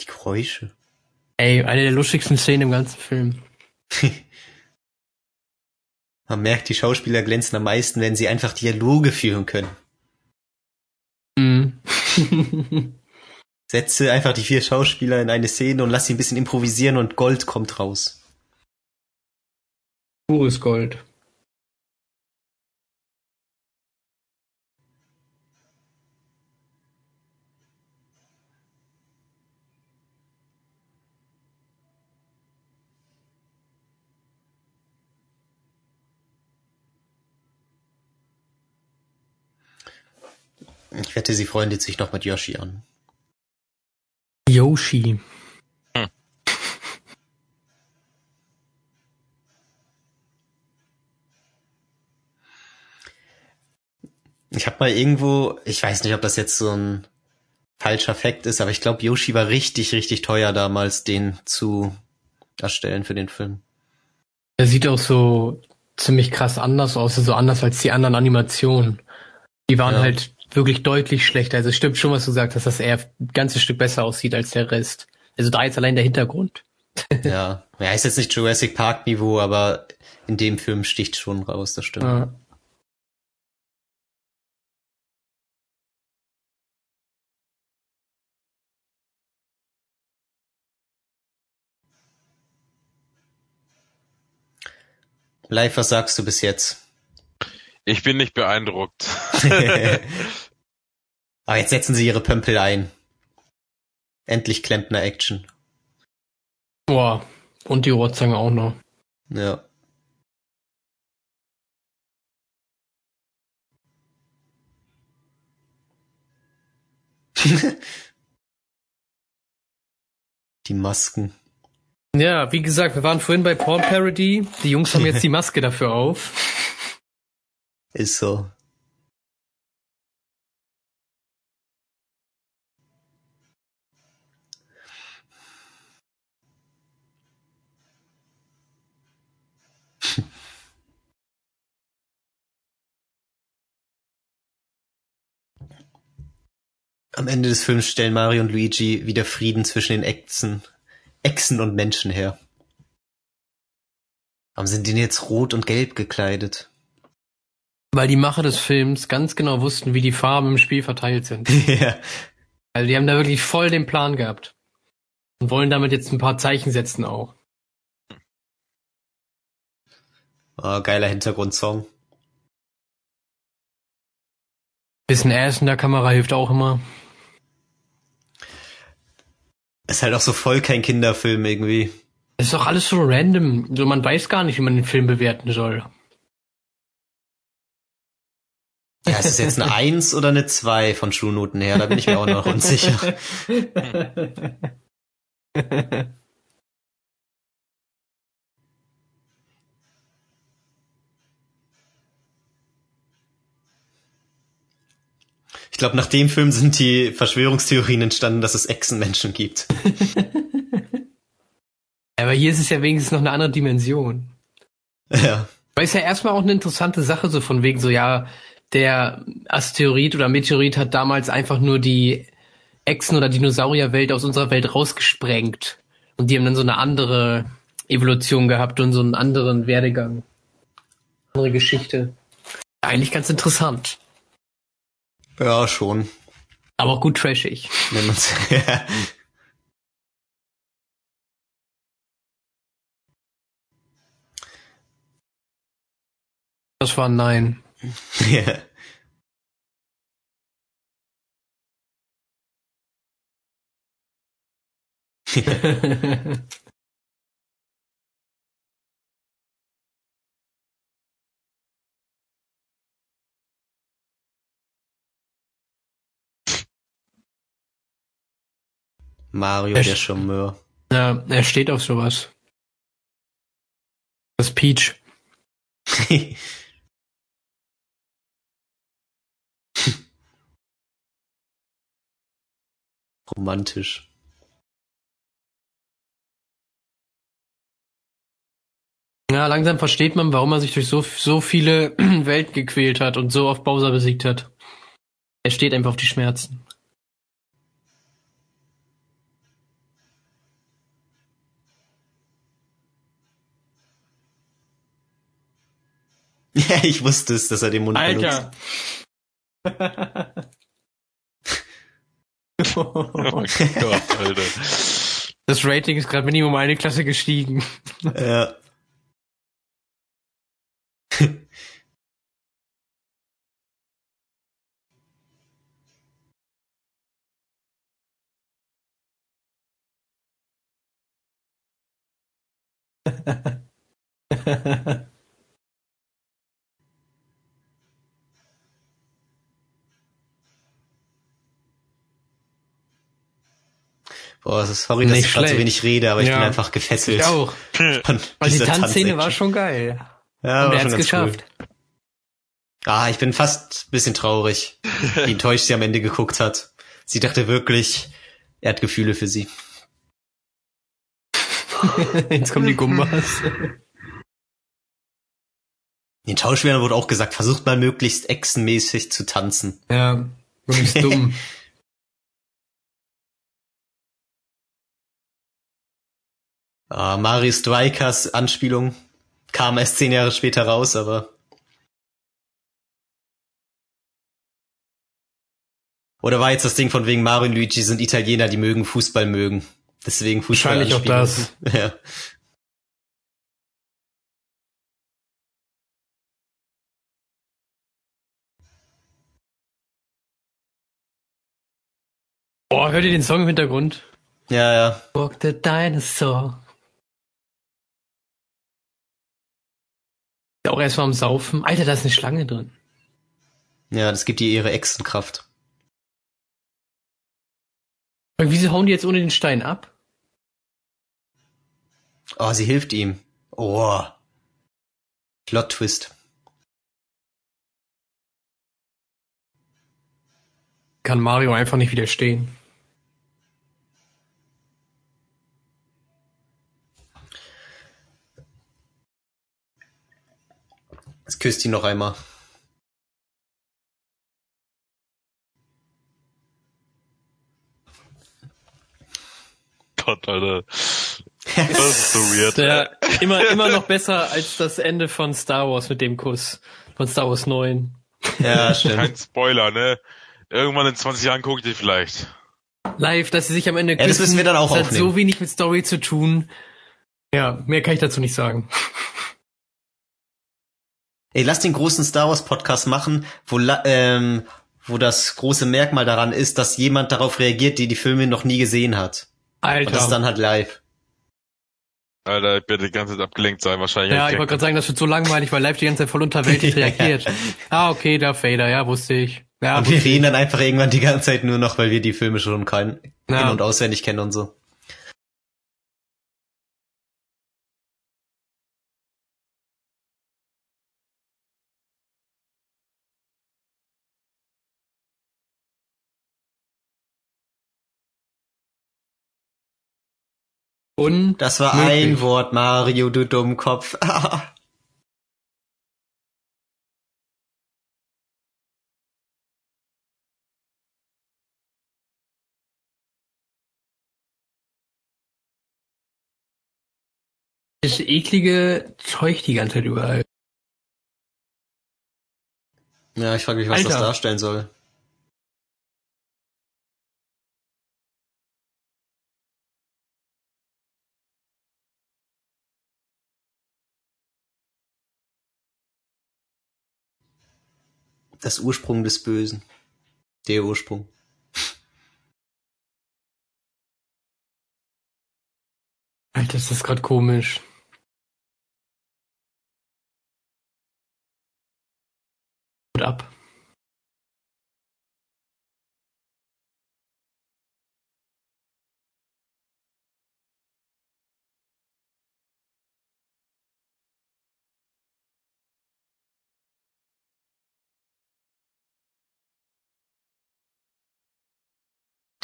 Die Geräusche. Ey, eine der lustigsten Szenen im ganzen Film. Man merkt, die Schauspieler glänzen am meisten, wenn sie einfach Dialoge führen können. Mhm. Setze einfach die vier Schauspieler in eine Szene und lass sie ein bisschen improvisieren und Gold kommt raus. Pures Gold. Ich wette, sie freundet sich noch mit Yoshi an. Yoshi. Ich habe mal irgendwo, ich weiß nicht, ob das jetzt so ein falscher Fakt ist, aber ich glaube, Yoshi war richtig, richtig teuer damals, den zu erstellen für den Film. Er sieht auch so ziemlich krass anders aus, so anders als die anderen Animationen. Die waren Ja. halt wirklich deutlich schlechter. Also es stimmt schon, was du sagst, dass das eher ein ganzes Stück besser aussieht als der Rest. Also da jetzt allein der Hintergrund. ja, ja, ist jetzt nicht Jurassic Park Niveau, aber in dem Film sticht schon raus, das stimmt. Ja. Live, was sagst du bis jetzt? Ich bin nicht beeindruckt. Aber jetzt setzen sie ihre Pömpel ein. Endlich Klempner Action. Boah, und die Rohrzange auch noch. Ja. die Masken. Ja, wie gesagt, wir waren vorhin bei Porn Parody. Die Jungs haben jetzt die Maske dafür auf. Ist so. Am Ende des Films stellen Mario und Luigi wieder Frieden zwischen den Echsen, Echsen und Menschen her. Warum sind die jetzt rot und gelb gekleidet? Weil die Macher des Films ganz genau wussten, wie die Farben im Spiel verteilt sind. ja. Also die haben da wirklich voll den Plan gehabt. Und wollen damit jetzt ein paar Zeichen setzen auch. Oh, geiler Hintergrundsong. Bisschen Ass in der Kamera hilft auch immer. Ist halt auch so voll kein Kinderfilm irgendwie. Es ist doch alles so random. So, man weiß gar nicht, wie man den Film bewerten soll. Ja, ist es jetzt eine Eins oder eine Zwei von Schulnoten her? Da bin ich mir auch noch unsicher. Ich glaube, nach dem Film sind die Verschwörungstheorien entstanden, dass es Echsenmenschen gibt. Aber hier ist es ja wenigstens noch eine andere Dimension. Ja. Weil es ja erstmal auch eine interessante Sache so von wegen so, ja, der Asteroid oder Meteorit hat damals einfach nur die Echsen- oder Dinosaurierwelt aus unserer Welt rausgesprengt. Und die haben dann so eine andere Evolution gehabt und so einen anderen Werdegang. Andere Geschichte. Eigentlich ganz interessant. Ja, schon. Aber auch gut trashig. Wenn man's, ja. Das war ein Nein. Ja. Mario, er der Charmeur. Ja, er steht auf sowas. Das Peach. Romantisch. Ja, langsam versteht man, warum er sich durch so, so viele Welten gequält hat und so oft Bowser besiegt hat. Er steht einfach auf die Schmerzen. Ja, ich wusste es, dass er den Mund Alter. benutzt. oh Gott, Alter. Das Rating ist gerade Minimum eine Klasse gestiegen. Ja. Boah, sorry, dass Nicht ich gerade so schlecht. wenig rede, aber ich Ja. bin einfach gefesselt. Ich auch. Von Weil die Tanzszene war Tanzaction. schon geil. Ja, Und war er schon hat's ganz geschafft. Cool. Ah, ich bin fast ein bisschen traurig, wie enttäuscht sie am Ende geguckt hat. Sie dachte wirklich, er hat Gefühle für sie. Jetzt kommen die Gumbas. Den Schauspielern wurde auch gesagt, versucht mal möglichst echsenmäßig zu tanzen. Ja, wirklich dumm. Ah, Mario Strikers Anspielung kam erst zehn Jahre später raus, aber. Oder war jetzt das Ding von wegen Mario und Luigi sind Italiener, die mögen Fußball mögen. Deswegen Fußball. Wahrscheinlich auch das. Ja. Boah, hört ihr den Song im Hintergrund? Ja, ja. Walk the Dinosaur. Auch erstmal am Saufen. Alter, da ist eine Schlange drin. Ja, das gibt ihr ihre Echsenkraft. Und wieso hauen die jetzt ohne den Stein ab? Oh, sie hilft ihm. Oh. Plot Twist. Kann Mario einfach nicht widerstehen. Jetzt küsst ihn noch einmal. Gott, Alter. Das ist so weird. Der, immer, immer noch besser als das Ende von Star Wars mit dem Kuss. Von Star Wars 9. Ja, stimmt. Kein Spoiler, ne? Irgendwann in 20 Jahren gucke ich dich vielleicht. Live, dass sie sich am Ende Ja, das müssen wir dann auch das hat aufnehmen. so wenig mit Story zu tun. Ja, mehr kann ich dazu nicht sagen. Ey, lass den großen Star Wars Podcast machen, wo, ähm, wo das große Merkmal daran ist, dass jemand darauf reagiert, die die Filme noch nie gesehen hat. Alter. Und das dann halt live. Alter, ich werde die ganze Zeit abgelenkt sein, wahrscheinlich. ja, ich wollte gerade sagen, das wird so langweilig, weil live die ganze Zeit voll unterwältigt Ja. reagiert. Ah, okay, da Vader, ja, wusste ich. Ja, Und wir reden dann einfach irgendwann die ganze Zeit nur noch, weil wir die Filme schon kein, Ja. in- und auswendig kennen und so. Und Das war möglich. ein Wort, Mario, du Dummkopf. Das eklige Zeug die ganze Zeit überall. ja, ich frage mich, was das Alter. darstellen soll. Das Ursprung des Bösen. Der Ursprung. Alter, ist das gerade komisch. Und ab.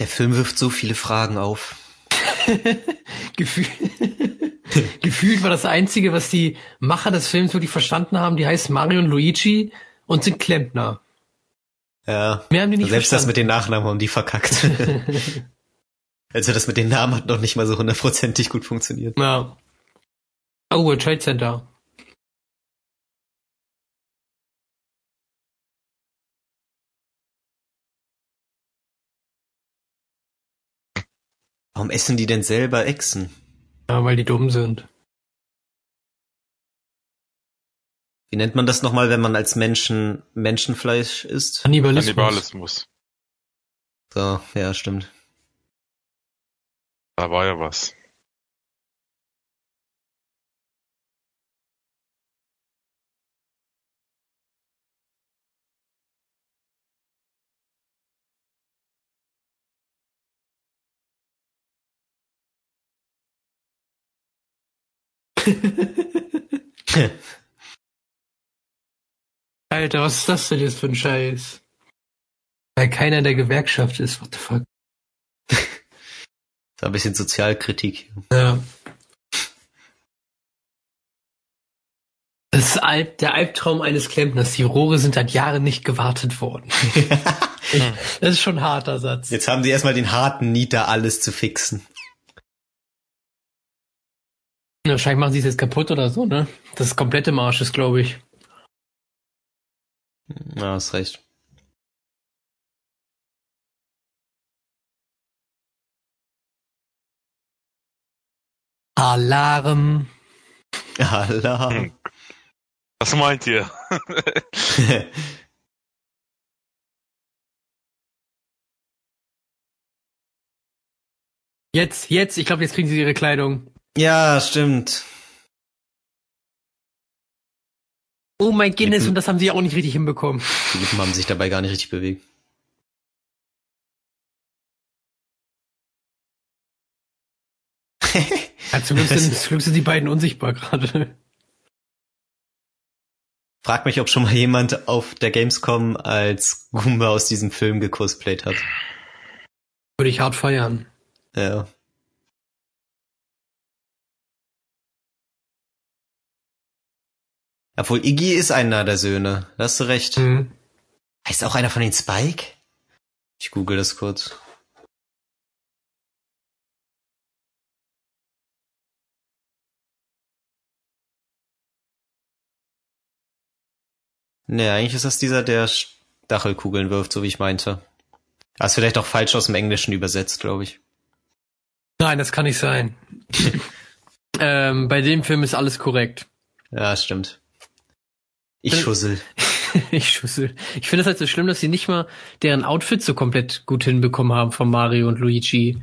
Der Film wirft so viele Fragen auf. Gefühl Gefühlt war das Einzige, was die Macher des Films wirklich verstanden haben, die heißen Mario und Luigi und sind Klempner. Ja. Mehr haben die nicht Selbst das verstanden. mit den Nachnamen haben die verkackt. also das mit den Namen hat noch nicht mal so hundertprozentig gut funktioniert. Ja. Oh, World Trade Center. Warum essen die denn selber Echsen? Ja, weil die dumm sind. Wie nennt man das nochmal, wenn man als Menschen Menschenfleisch isst? Kannibalismus. Kannibalismus. So, ja, stimmt. Da war ja was. Alter, was ist das denn jetzt für ein Scheiß? Weil keiner in der Gewerkschaft ist, what the fuck. So ein bisschen Sozialkritik. Ja. Das ist Alp, der Albtraum eines Klempners. Die Rohre sind seit Jahren nicht gewartet worden. ich, das ist schon ein harter Satz. Jetzt haben sie erstmal den harten Nieter, alles zu fixen. Wahrscheinlich machen sie es jetzt kaputt oder so, ne? Das ist komplette Marsch ist, glaube ich. Ja, hast recht. Alarm. Alarm. Was meint ihr? jetzt, jetzt, ich glaube, jetzt kriegen sie ihre Kleidung. Ja, stimmt. Oh mein Goodness, und das haben sie auch nicht richtig hinbekommen. Die Lippen haben sich dabei gar nicht richtig bewegt. Ja, zum Glück sind, zum Glück sind die beiden unsichtbar gerade. Frag mich, ob schon mal jemand auf der Gamescom als Goomba aus diesem Film gecosplayt hat. Würde ich hart feiern. Ja. Obwohl Iggy ist einer der Söhne. Da hast du recht. Mhm. Heißt auch einer von den Spike? Ich google das kurz. Nee, eigentlich ist das dieser, der Stachelkugeln wirft, so wie ich meinte. Ah, ist vielleicht auch falsch aus dem Englischen übersetzt, glaube ich. Nein, das kann nicht sein. ähm, bei dem Film ist alles korrekt. Ja, stimmt. Ich schussel. ich schussel. Ich finde es halt so schlimm, dass sie nicht mal deren Outfits so komplett gut hinbekommen haben von Mario und Luigi.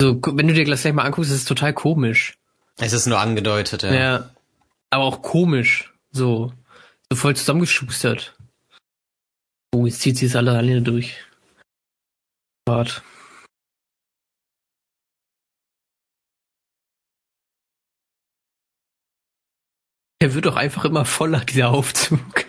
So, wenn du dir das gleich mal anguckst, ist es total komisch. Es ist nur angedeutet, ja. Ja. Aber auch komisch. So. So voll zusammengeschustert. Oh, jetzt zieht sie es alle alleine durch. Hart. Er wird doch einfach immer voller, dieser Aufzug.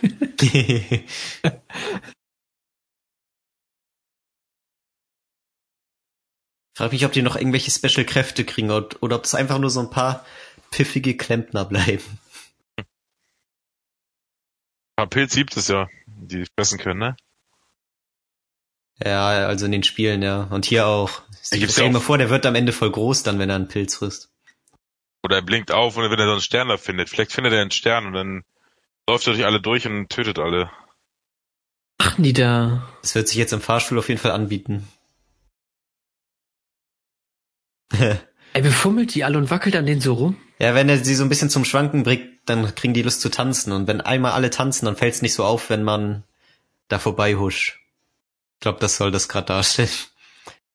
Frag mich, ob die noch irgendwelche Special-Kräfte kriegen oder, oder ob es einfach nur so ein paar piffige Klempner bleiben. Aber Pilz gibt es ja, die fressen können, ne? Ja, also in den Spielen, ja. Und hier auch. Gibt's Stell ja dir mal vor, der wird am Ende voll groß dann, wenn er einen Pilz frisst. Oder er blinkt auf und wenn er so einen Stern da findet. Vielleicht findet er einen Stern und dann läuft er durch alle durch und tötet alle. Machen die da? Das wird sich jetzt im Fahrstuhl auf jeden Fall anbieten. Er befummelt die alle und wackelt an denen so rum. ja, wenn er sie so ein bisschen zum Schwanken bringt, dann kriegen die Lust zu tanzen. Und wenn einmal alle tanzen, dann fällt es nicht so auf, wenn man da vorbei huscht. Ich glaube, das soll das gerade darstellen.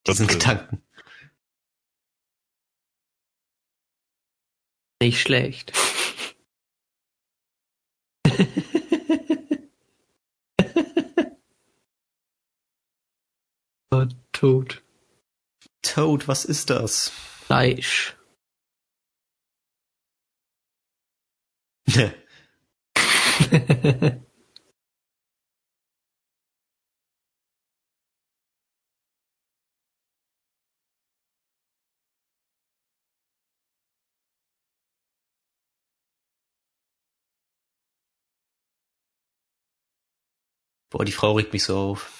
Diesen Das, Gedanken. Nicht schlecht. Oh, Tot. Toad, was ist das? Fleisch. Boah, die Frau regt mich so auf.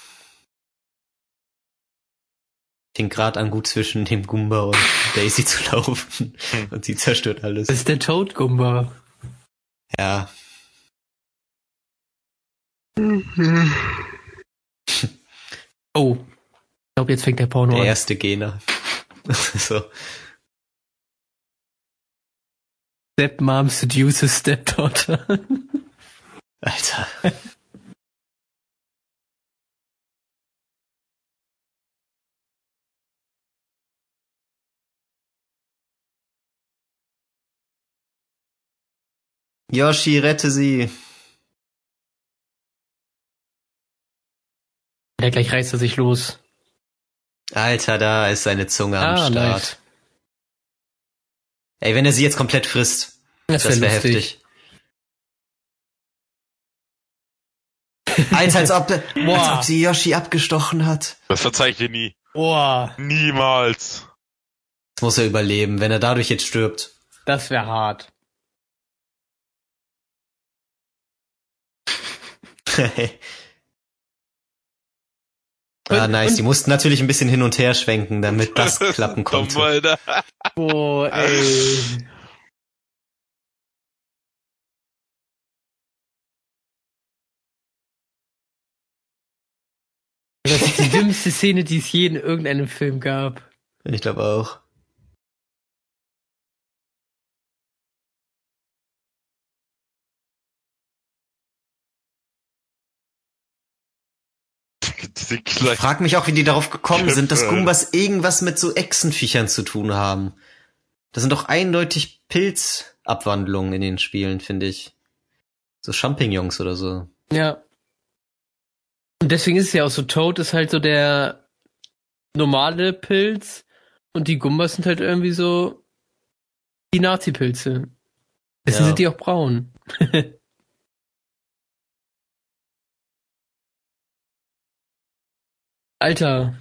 Fing grad an, gut zwischen dem Gumba und Daisy zu laufen. Und sie zerstört alles. Das ist der Toad-Gumba. Ja, Oh. Ich glaube, jetzt fängt der Porno der an. erste Gener. so. Stepmom seduces stepdaughter. Alter. Yoshi, rette sie. Ja, gleich reißt er sich los. Alter, da ist seine Zunge am Ah, Start. nice. Ey, wenn er sie jetzt komplett frisst, Das das wäre heftig. Alter, als ob, als Boah. ob sie Yoshi abgestochen hat. Das verzeih ich dir nie. Boah, Niemals. Das muss er überleben, wenn er dadurch jetzt stirbt. das wäre hart. ah, nice. Die mussten natürlich ein bisschen hin und her schwenken, damit das klappen konnte. Alter. Boah, ey. Das ist die dümmste Szene, die es je in irgendeinem Film gab. Ich glaube auch. Ich frag mich auch, wie die darauf gekommen sind, dass. Gumbas irgendwas mit so Echsenviechern zu tun haben. Das sind doch eindeutig Pilzabwandlungen in den Spielen, finde ich. So Champignons oder so. Ja. Und deswegen ist es ja auch so, Toad ist halt so der normale Pilz und die Gumbas sind halt irgendwie so die Nazi-Pilze. Deswegen Ja. sind die auch braun. Alter.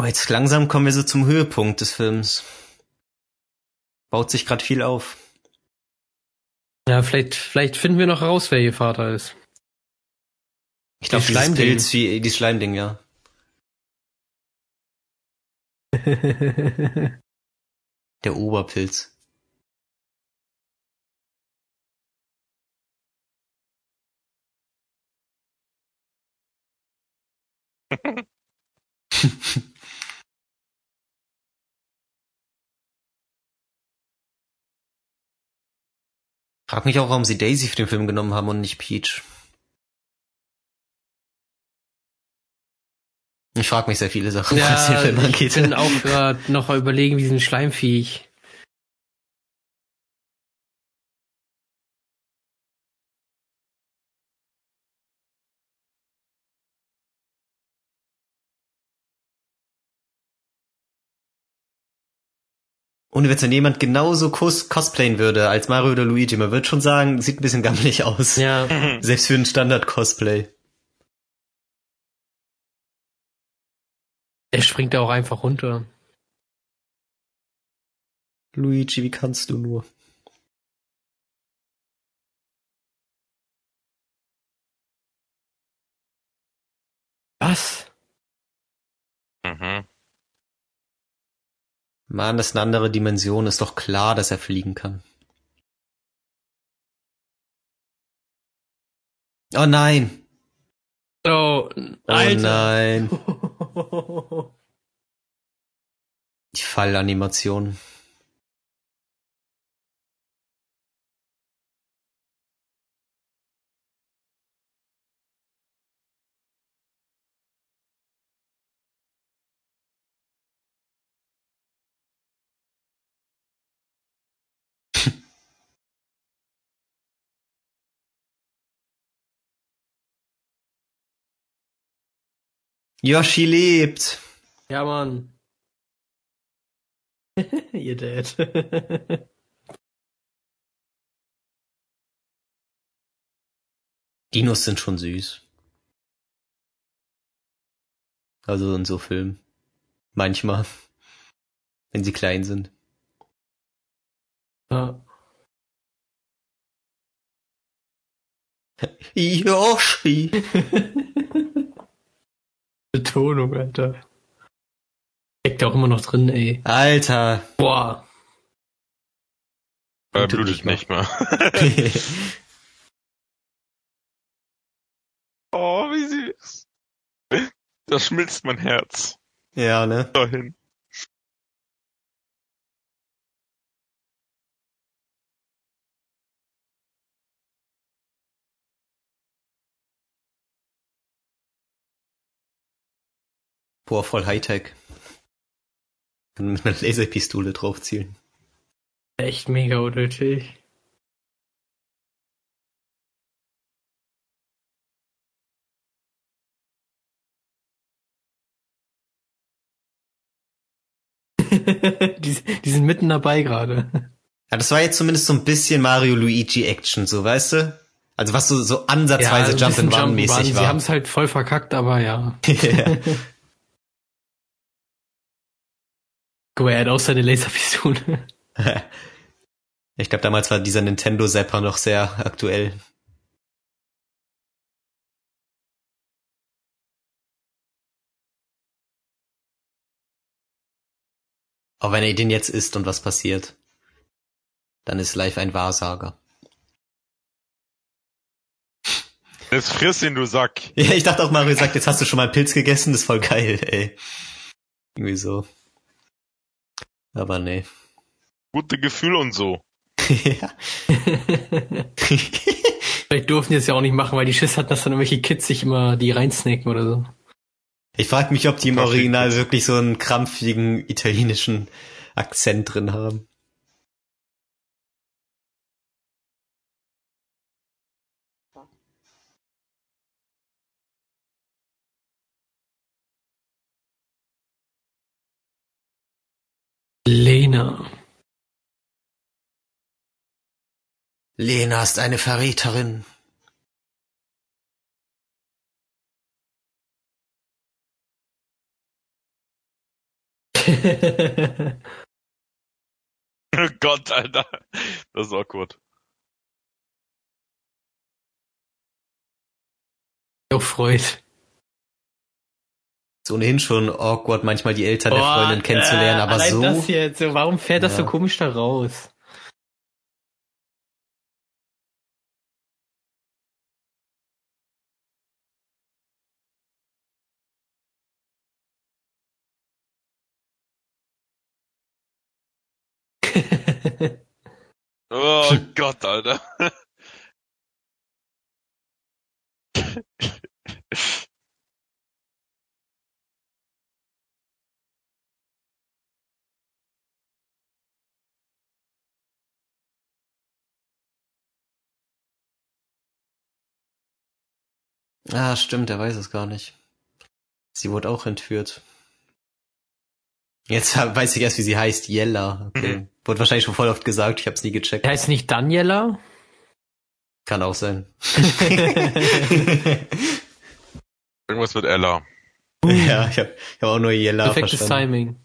Oh, jetzt langsam kommen wir so zum Höhepunkt des Films. Baut sich gerade viel auf. Ja, vielleicht, vielleicht finden wir noch raus, wer ihr Vater ist. Ich glaube, Die Schleimding. Pilz, wie, die Schleimding, ja. Der Oberpilz. Frag mich auch, warum sie Daisy für den Film genommen haben und nicht Peach. Ich frag mich sehr viele Sachen, was den ja, Film ich angeht. bin auch gerade noch überlegen, wie diesen Schleimviech. Ohne Witz, wenn jemand genauso cos cosplayen würde als Mario oder Luigi, man würde schon sagen, sieht ein bisschen gammelig aus. Ja, Selbst für ein Standard-Cosplay. er springt da auch einfach runter. Luigi, wie kannst du nur? Was? Mann, das ist eine andere Dimension, ist doch klar, dass er fliegen kann. Oh nein! Oh, Oh Alter. nein! Die Fallanimation. Yoshi lebt! Ja, Mann. Ihr Dad. Dinos sind schon süß. Also in so Filmen. Manchmal. Wenn sie klein sind. ja. Yoshi! Betonung, Alter. Steckt auch immer noch drin, ey. Alter! Boah. Er Blutet nicht mehr. oh, wie süß. Das schmilzt mein Herz. ja, ne? Dahin. Boah, voll Hightech. Kann mit einer Laserpistole drauf zielen. Echt mega unnötig. die, die sind mitten dabei gerade. Ja, das war jetzt zumindest so ein bisschen Mario Luigi Action, so weißt du? Also was so, so ansatzweise ja, Jump and Run mäßig Run. war. Sie haben es halt voll verkackt, aber ja. er hat auch seine Laserpistole. ich glaube, damals war dieser Nintendo Zapper noch sehr aktuell. Aber wenn er den jetzt isst und was passiert, dann ist live ein Wahrsager. Jetzt friss ihn, du Sack. Ja, ich dachte auch, Mario sagt, jetzt hast du schon mal einen Pilz gegessen, das ist voll geil, ey. Irgendwie so. Aber nee. Gute Gefühl und so. ja. Vielleicht durften die es ja auch nicht machen, weil die Schiss hatten, dass dann irgendwelche Kids sich immer die reinsnacken oder so. Ich frage mich, ob die im Original wirklich so einen krampfigen italienischen Akzent drin haben. Lena. Lena ist eine Verräterin. oh Gott, Alter. Das ist awkward. Auch Freud. Ist ohnehin schon awkward, manchmal die Eltern der Freundin kennenzulernen, äh, aber so. Das jetzt, warum fährt das ja. so komisch da raus? oh Gott, Alter. Ah, stimmt, er weiß es gar nicht. Sie wurde auch entführt. Jetzt weiß ich erst, wie sie heißt. Jella. Okay. Mhm. Wurde wahrscheinlich schon voll oft gesagt, ich habe es nie gecheckt. Er heißt nicht Daniela? Kann auch sein. Irgendwas mit Ella. Ja, ich habe ich hab auch nur Jella Perfektes verstanden. Timing.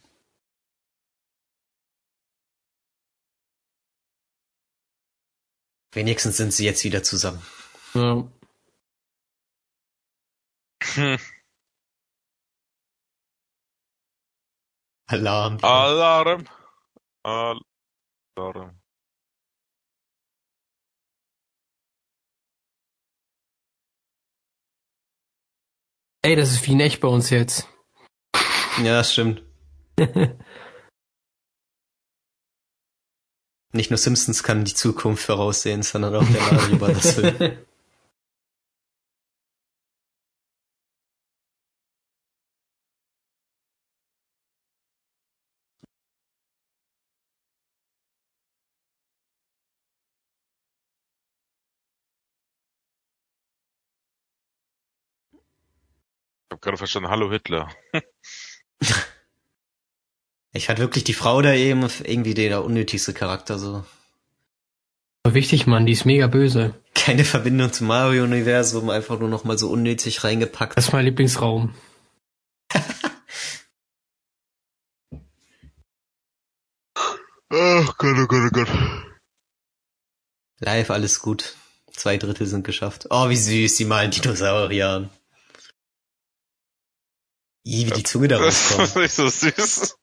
Wenigstens sind sie jetzt wieder zusammen. Ja. Hm. Alarm. Alarm. Alarm. Ey, das ist wie in echt bei uns jetzt. Ja, das stimmt. Nicht nur Simpsons kann die Zukunft voraussehen, sondern auch der Mario Brothers Film. gerade verstanden, hallo Hitler. ich fand wirklich die Frau da eben irgendwie der unnötigste Charakter so. Aber wichtig, Mann, die ist mega böse. Keine Verbindung zum Mario-Universum, einfach nur noch mal so unnötig reingepackt. Das ist mein Lieblingsraum. Ach Gott, oh Gott, oh Gott. Live, alles gut. Zwei Drittel sind geschafft. Oh, wie süß, die malen Dinosaurier. I, wie die Zunge da rauskommt. Das ist nicht so süß.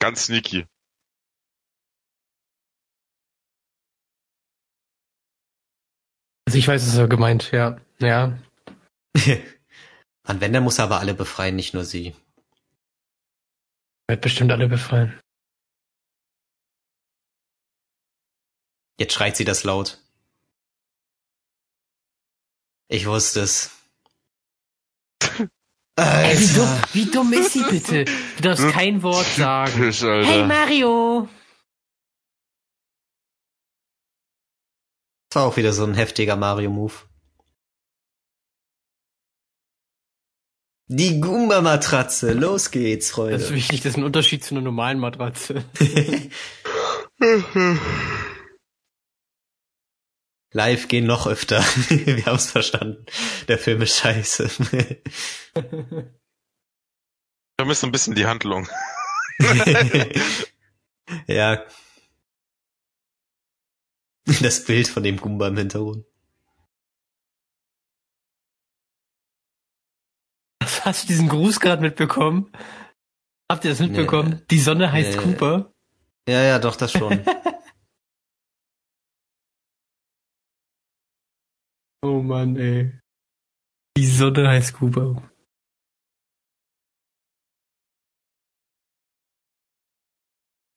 Ganz sneaky. Also ich weiß, es ist gemeint, ja. Ja. An wenn, dann muss er aber alle befreien, nicht nur sie. Wird bestimmt alle befreien. Jetzt schreit sie das laut. Ich wusste es. Ey, wie, dumm, wie dumm ist sie bitte? Du darfst kein Wort sagen. Hey Mario! Das war auch wieder so ein heftiger Mario-Move. Die Goomba-Matratze. Los geht's, Freunde. Das ist wichtig, das ist ein Unterschied zu einer normalen Matratze. Live gehen noch öfter. Wir haben's verstanden. Der Film ist scheiße. Ich vermisse ein bisschen die Handlung. ja. Das Bild von dem Goomba im Was Hast du diesen Gruß gerade mitbekommen? Habt ihr das mitbekommen? Nee. Die Sonne heißt nee. Cooper. Ja, ja, doch, das schon. Oh Mann, ey. Die Sonne heißt Cooper.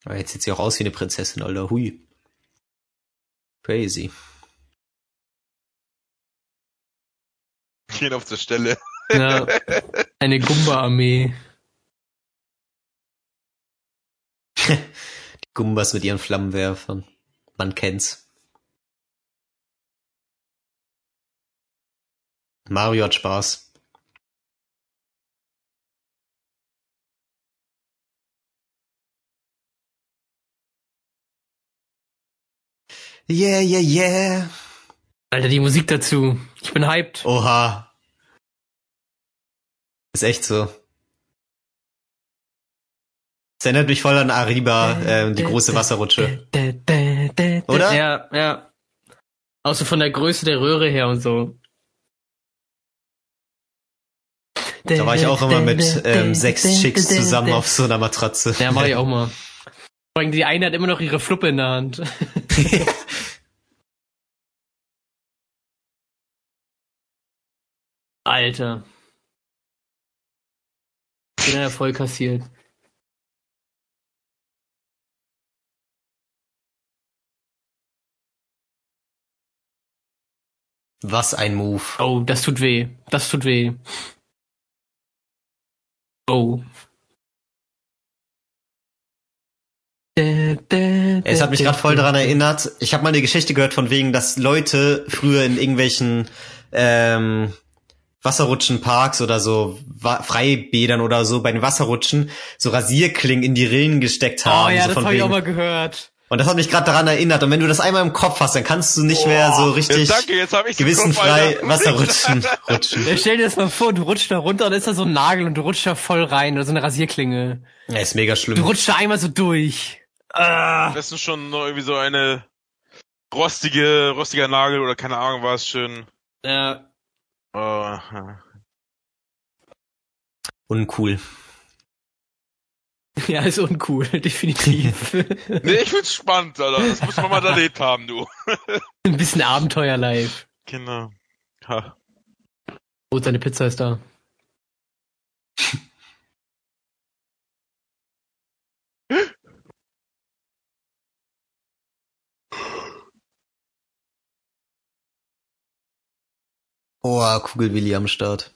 Aber jetzt sieht sie auch aus wie eine Prinzessin, Alter. Hui. Crazy. Gehen auf der Stelle. Ja, eine Gumba-Armee. Die Gumbas mit ihren Flammenwerfern. Man kennt's. Mario hat Spaß. Yeah, yeah, yeah. Alter, die Musik dazu. Ich bin hyped. Oha. Ist echt so. Es erinnert mich voll an Ariba, äh, die große Wasserrutsche. Oder? Ja, ja. Außer von der Größe der Röhre her und so. Da war ich auch immer mit ähm, sechs Chicks zusammen auf so einer Matratze. Ja, mach ich auch mal. Die eine hat immer noch ihre Fluppe in der Hand. Alter. Den hat er voll kassiert. Was ein Move. Oh, das tut weh. Das tut weh. Oh. Es hat mich gerade voll daran erinnert. Ich habe mal eine Geschichte gehört von wegen, dass Leute früher in irgendwelchen ähm, Wasserrutschenparks oder so Freibädern oder so bei den Wasserrutschen so Rasierklingen in die Rillen gesteckt haben. Oh ja, so das habe ich auch mal gehört. Und das hat mich gerade daran erinnert. Und wenn du das einmal im Kopf hast, dann kannst du nicht oh, mehr so richtig ja, danke, jetzt hab ich gewissenfrei Kopf, Wasserrutschen rutschen. Ja, stell dir das mal vor, du rutschst da runter und ist da so ein Nagel und du rutschst da voll rein oder so eine Rasierklinge. Ja, ist mega schlimm. Du rutschst da einmal so durch. Ah. Das ist schon irgendwie so eine rostige, rostiger Nagel oder keine Ahnung was, schön. Ja. Oh. Uncool. Ja, ist uncool, definitiv. nee, ich find's spannend, Alter. Das muss man mal erlebt haben, du. Ein bisschen Abenteuer live. Genau. Ha. Oh, seine Pizza ist da. Oh, Kugelwilli am Start.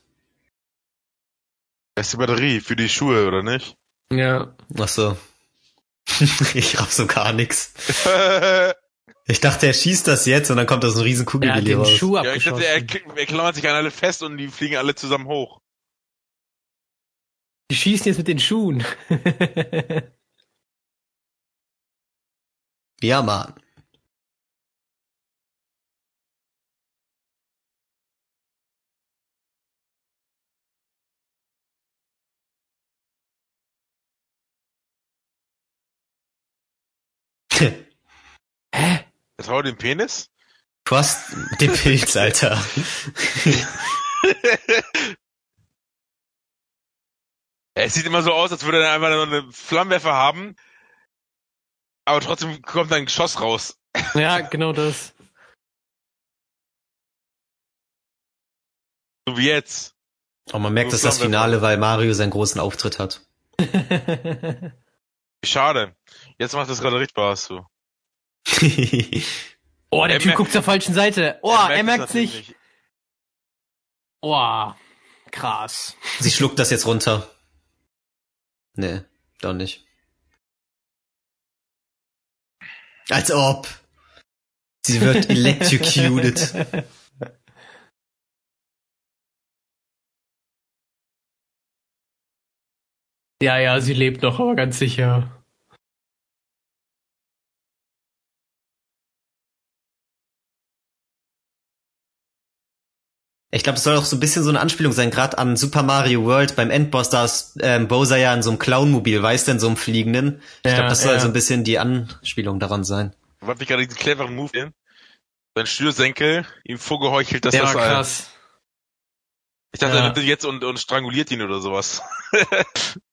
Das ist die Batterie für die Schuhe, oder nicht? Ja. Ach so. ich raff so gar nix. Ich dachte, er schießt das jetzt und dann kommt da so ein riesen Kugelwilli raus. Schuh ja, ich dachte, er, er klammert sich an alle fest und die fliegen alle zusammen hoch. Die schießen jetzt mit den Schuhen. ja, Mann. Hä? Das war den Penis? Du hast den Pilz, Alter. es sieht immer so aus, als würde er einfach nur eine Flammenwerfer haben, aber trotzdem kommt ein Geschoss raus. Ja, genau das. So wie jetzt. Und man merkt, dass das Finale, weil Mario seinen großen Auftritt hat. Schade. Jetzt macht das gerade richtig Spaß so. oh, der er Typ guckt zur falschen Seite. Oh, er, er merkt sich. Nicht. Oh, krass. Sie schluckt das jetzt runter. Nee, doch nicht. Als ob. Sie wird electrocuted. Ja, ja, sie lebt noch, aber ganz sicher. Ich glaube, es soll auch so ein bisschen so eine Anspielung sein, gerade an Super Mario World beim Endboss, da ist ähm, Bowser ja in so einem Clownmobil, weißt du, in so einem fliegenden. Ich Ja, glaube, das soll ja. so ein bisschen die Anspielung daran sein. Was mich gerade diesen cleveren Move sehen. Sein Schnürsenkel ihm vorgeheuchelt, dass Der das war ein- krass. Ich dachte, Ja. er nimmt ihn jetzt und, und stranguliert ihn oder sowas.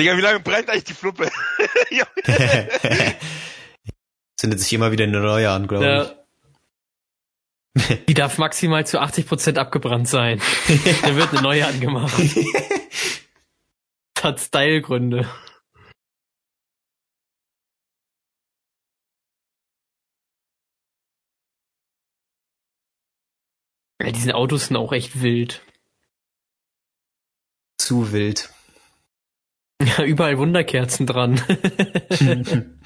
Digga, wie lange brennt eigentlich die Fluppe? Zündet sich immer wieder eine neue an, glaube Ja. Die darf maximal zu 80% abgebrannt sein. Da wird eine neue angemacht. ich. Das hat Stylegründe. Ja, diese Autos sind auch echt wild. Zu wild. Ja, überall Wunderkerzen dran.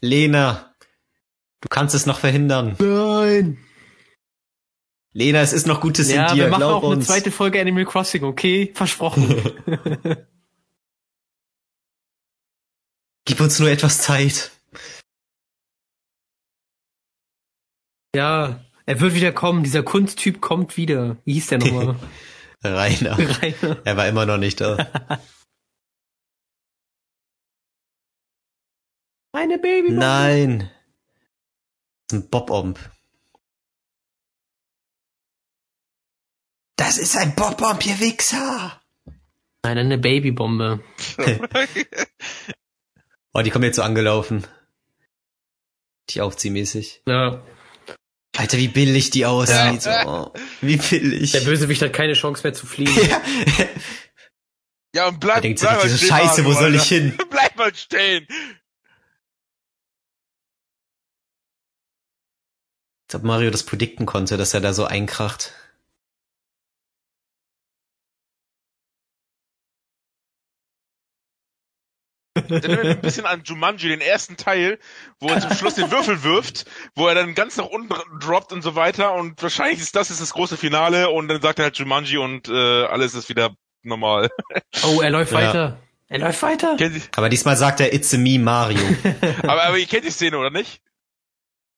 Lena, du kannst es noch verhindern. Nein. Lena, es ist noch Gutes Ja, in dir, wir machen glaub auch eine uns. zweite Folge Animal Crossing, okay? Versprochen. Gib uns nur etwas Zeit. Ja, er wird wieder kommen. Dieser Kunsttyp kommt wieder. Wie hieß der nochmal? Rainer. Rainer. Er war immer noch nicht da. Eine Baby. Nein. Das ist ein Bob-Omb. Das ist ein Bob-Omb, ihr Wichser! Nein, eine Babybombe. Oh, die kommen jetzt so angelaufen. Die aufziehmäßig. Ja. Alter, wie billig die aussieht. Ja. Oh, wie billig. Der Bösewicht hat keine Chance mehr zu fliegen. ja. Ja, und bleib, denkt sich, bleib mal diese stehen, Scheiße, wo Mario, soll ich hin? Bleib mal stehen. Als ob Mario das predikten konnte, dass er da so einkracht. Erinnert ein bisschen an Jumanji, den ersten Teil, wo er zum Schluss den Würfel wirft, wo er dann ganz nach unten droppt und so weiter und wahrscheinlich ist das ist das große Finale und dann sagt er halt Jumanji und äh, alles ist wieder normal. Oh, er läuft Ja. weiter. Er läuft weiter. Aber diesmal sagt er, it's a me, Mario. aber, aber ihr kennt die Szene, oder nicht?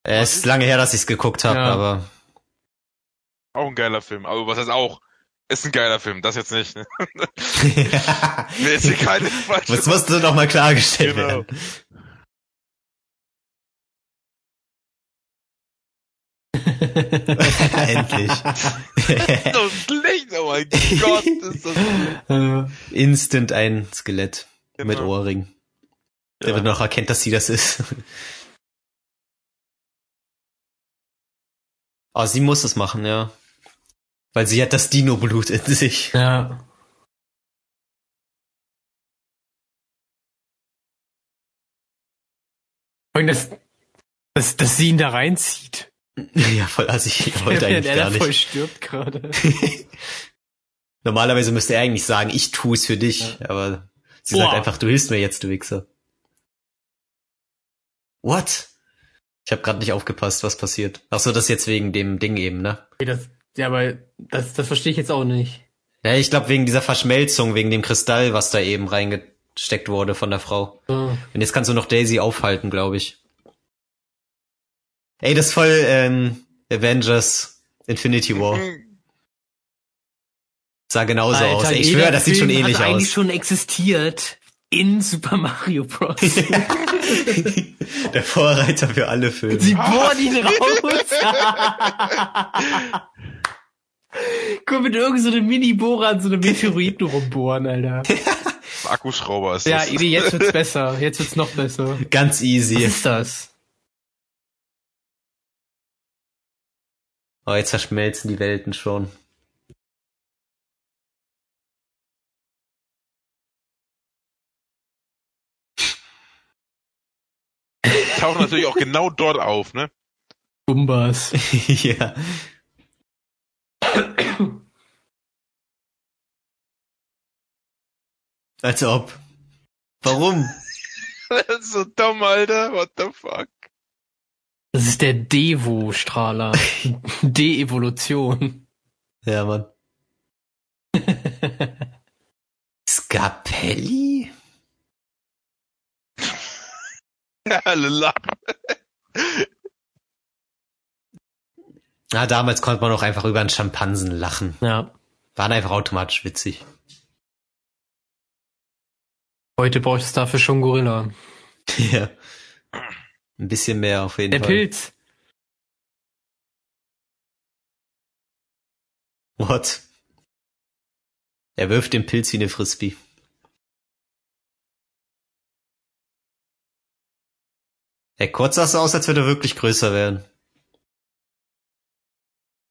es ist lange her, dass ich's geguckt habe, Ja. aber Auch ein geiler Film. Aber was heißt auch? Ist ein geiler Film, das jetzt nicht. Ne? Mir ist hier keine falsche das musste noch mal klargestellt Genau. werden. Endlich. so schlecht, oh mein Gott, ist das Instant ein Skelett mit Genau. Ohrring. Der Ja. wird noch erkennt, dass sie das ist. Oh, sie muss es machen, ja. Weil sie hat das Dino-Blut in sich. ja. Und das, das, dass sie ihn da reinzieht. Ja, voll assig. Ich wollte eigentlich gar da voll nicht. stirbt gerade. Normalerweise müsste er eigentlich sagen, ich tue es für dich. Aber sie sagt Boah. einfach, du hilfst mir jetzt, du Wichser. What? Ich habe gerade nicht aufgepasst, was passiert. Ach so, das jetzt wegen dem Ding eben, ne? Das, ja, aber das, das verstehe ich jetzt auch nicht. Ja, ich glaube wegen dieser Verschmelzung, wegen dem Kristall, was da eben reingesteckt wurde von der Frau. So. Und jetzt kannst du noch Daisy aufhalten, glaube ich. Ey, das ist voll ähm, Avengers Infinity War. Sah genauso aus. Ey, ich schwöre, das sieht schon ähnlich hat eigentlich aus. schon existiert in Super Mario Bros. Der Vorreiter für alle Filme. Sie bohren ihn raus. Guck mit irgendeinem so einem Mini-Bohrer an so einem Meteoriten rumbohren, Alter. Akkuschrauber ist Ja, das. nee, jetzt wird's besser. Jetzt wird's noch besser. Ganz Was easy. ist das? Oh, jetzt verschmelzen die Welten schon. Tauchen natürlich auch genau dort auf, ne? Bumbas. ja. Als ob. Warum? Das ist so dumm, Alter. What the fuck? Das ist der Devo-Strahler. De-Evolution. Ja, Mann. Scapelli? Alle lachen. Na, damals konnte man auch einfach über einen Schimpansen lachen. Ja. War einfach automatisch witzig. Heute braucht es dafür schon Gorilla. ja. Ein bisschen mehr auf jeden Der Fall. Pilz. What? Er wirft den Pilz wie eine Frisbee. Ey, kurz sah es aus, als würde er wirklich größer werden.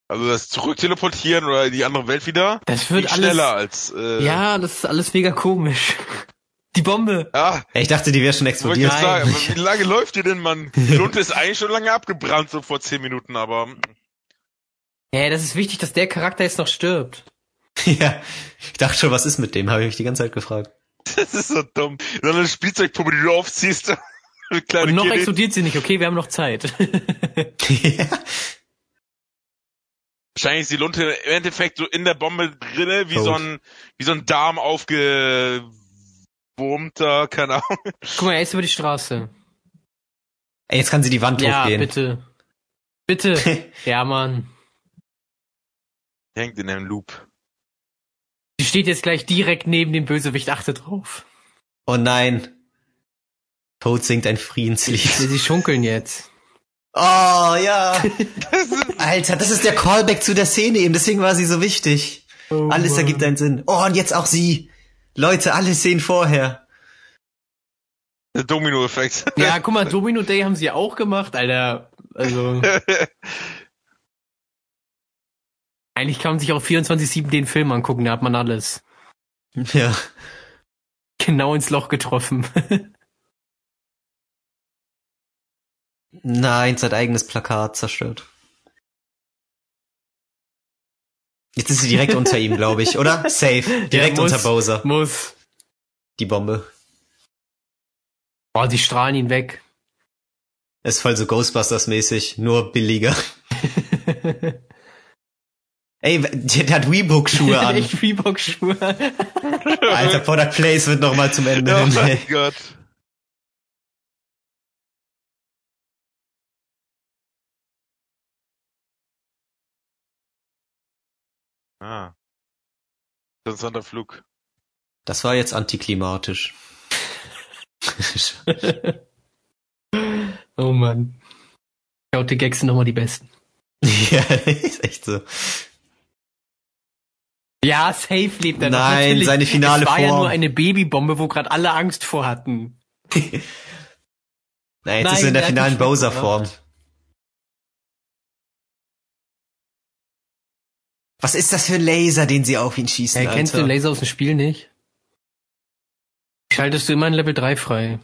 Also das Zurückteleportieren oder in die andere Welt wieder. Das wird alles. schneller als. Äh, Ja, das ist alles mega komisch. Die Bombe. Ah, ich dachte, die wäre schon explodiert. ich sagen, wie lange läuft die denn, Mann? Die Lunte ist eigentlich schon lange abgebrannt, so vor zehn Minuten, aber Ja, das ist wichtig, dass der Charakter jetzt noch stirbt. ja, ich dachte schon, was ist mit dem? Habe ich mich die ganze Zeit gefragt. das ist so dumm. So eine Spielzeugpuppe, die du aufziehst. Und noch Kitty. explodiert sie nicht. Okay, wir haben noch Zeit. ja. Wahrscheinlich ist die Lunte im Endeffekt so in der Bombe drinne, wie Tot. so ein, wie so ein Darm aufgewurmter, keine Ahnung. Guck mal, er ist über die Straße. Ey, jetzt kann sie die Wand Ja, hochgehen. bitte. Bitte. ja, Mann. Hängt in einem Loop. Sie steht jetzt gleich direkt neben dem Bösewicht. Achte drauf. Oh nein. Toad singt ein Sie, Friedenslied. sie schunkeln jetzt. Oh, ja. Alter, das ist der Callback zu der Szene eben, deswegen war sie so wichtig. Oh, Alles Mann. ergibt einen Sinn. Oh, und jetzt auch sie. Leute, alle Szenen vorher. Der Domino-Effekt. Ja, guck mal, Domino Day haben sie auch gemacht, Alter. Also, eigentlich kann man sich auch 24-7 den Film angucken, da hat man alles. Ja. Genau ins Loch getroffen. Nein, sein eigenes Plakat zerstört. Jetzt ist sie direkt unter ihm, glaube ich, oder? Safe. Direkt Ja, muss. unter Bowser. Muss. Die Bombe. Boah, die strahlen ihn weg. Ist voll so Ghostbusters-mäßig, nur billiger. Ey, der, der hat Reebok-Schuhe an. Echt Reebok-Schuhe. Alter, Product Placement noch mal zum Ende oh hin. mein ey. Gott. Ah. Interessanter Flug. Das war jetzt antiklimatisch. oh Mann. Die Gags sind nochmal die besten. ja, ist echt so. Ja, safe lebt er noch. Nein, Natürlich. seine finale Es war ja Form. nur eine Babybombe, wo gerade alle Angst vor hatten. Nein, jetzt Nein, ist er in der finalen Bowser-Form. Was ist das für ein Laser, den sie auf ihn schießen, Ja, kennst du den Laser aus dem Spiel nicht? Schaltest du immer in Level 3 frei.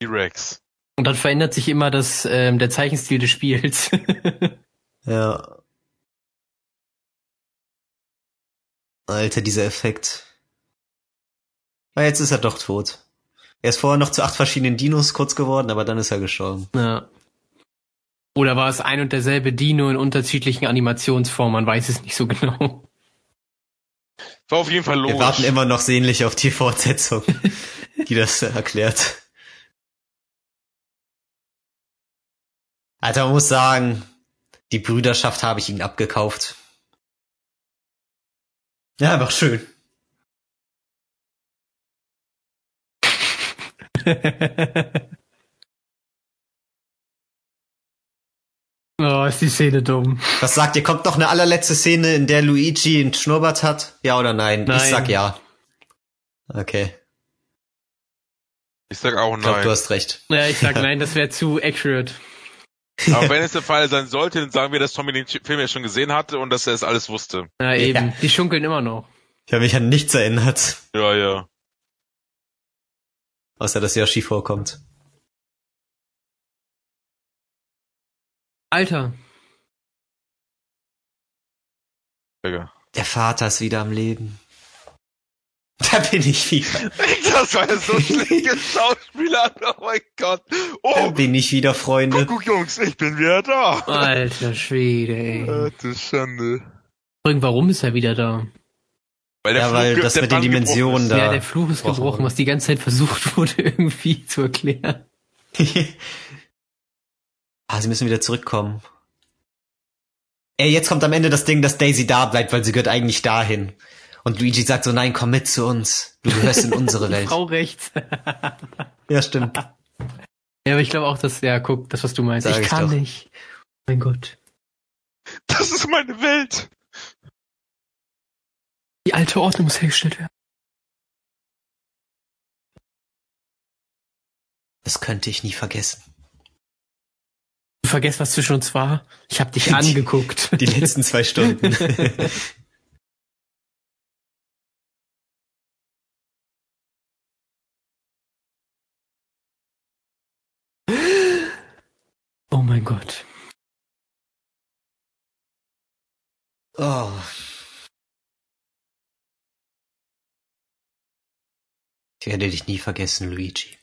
T-Rex. Und dann verändert sich immer das, ähm, der Zeichenstil des Spiels. Ja. Alter, dieser Effekt. Ah, jetzt ist er doch tot. Er ist vorher noch zu acht verschiedenen Dinos kurz geworden, aber dann ist er gestorben. ja. Oder war es ein und derselbe Dino in unterschiedlichen Animationsformen? Man weiß es nicht so genau. War auf jeden Fall logisch. Wir warten immer noch sehnlich auf die Fortsetzung, die das erklärt. Alter, man muss sagen, die Brüderschaft habe ich ihnen abgekauft. Ja, einfach schön. oh, ist die Szene dumm. Was sagt ihr? Kommt noch eine allerletzte Szene, in der Luigi einen Schnurrbart hat? Ja oder nein? Nein. Ich sag ja. Okay. Ich sag auch Ich glaube, nein. du hast recht. Ja, ich sag nein, das wäre zu accurate. Aber wenn es der Fall sein sollte, dann sagen wir, dass Tommy den Film ja schon gesehen hatte und dass er es alles wusste. Ja, eben. Ja. Die schunkeln immer noch. Ich habe mich an nichts erinnert, Ja, ja. außer dass Yoshi vorkommt. Alter. Digga. Der Vater ist wieder am Leben. Da bin ich wieder. Das war ja so schlechte Schauspieler. Oh mein Gott. Da Oh, bin ich wieder, Freunde. guck, Jungs, ich bin wieder da. Alter Schwede, ey. Alter Schande. Übrigens, warum ist er wieder da? Weil Ja, weil Flug- das der mit den Dimensionen da- Ja, der Fluch ist gebrochen was die ganze Zeit versucht wurde, irgendwie zu erklären. ah, sie müssen wieder zurückkommen. Ey, jetzt kommt am Ende das Ding, dass Daisy da bleibt, weil sie gehört eigentlich dahin. Und Luigi sagt so, nein, komm mit zu uns. Du gehörst in unsere Welt. Frau rechts. Ja, stimmt. Ja, aber ich glaube auch, dass, ja, guck, das, was du meinst. Sag ich ich kann doch. nicht. Mein Gott. Das ist meine Welt. Die alte Ordnung muss hergestellt werden. Das könnte ich nie vergessen. Vergesst, was zwischen uns war? Ich hab dich angeguckt. Die letzten zwei Stunden. oh mein Gott. oh. Ich werde dich nie vergessen, Luigi.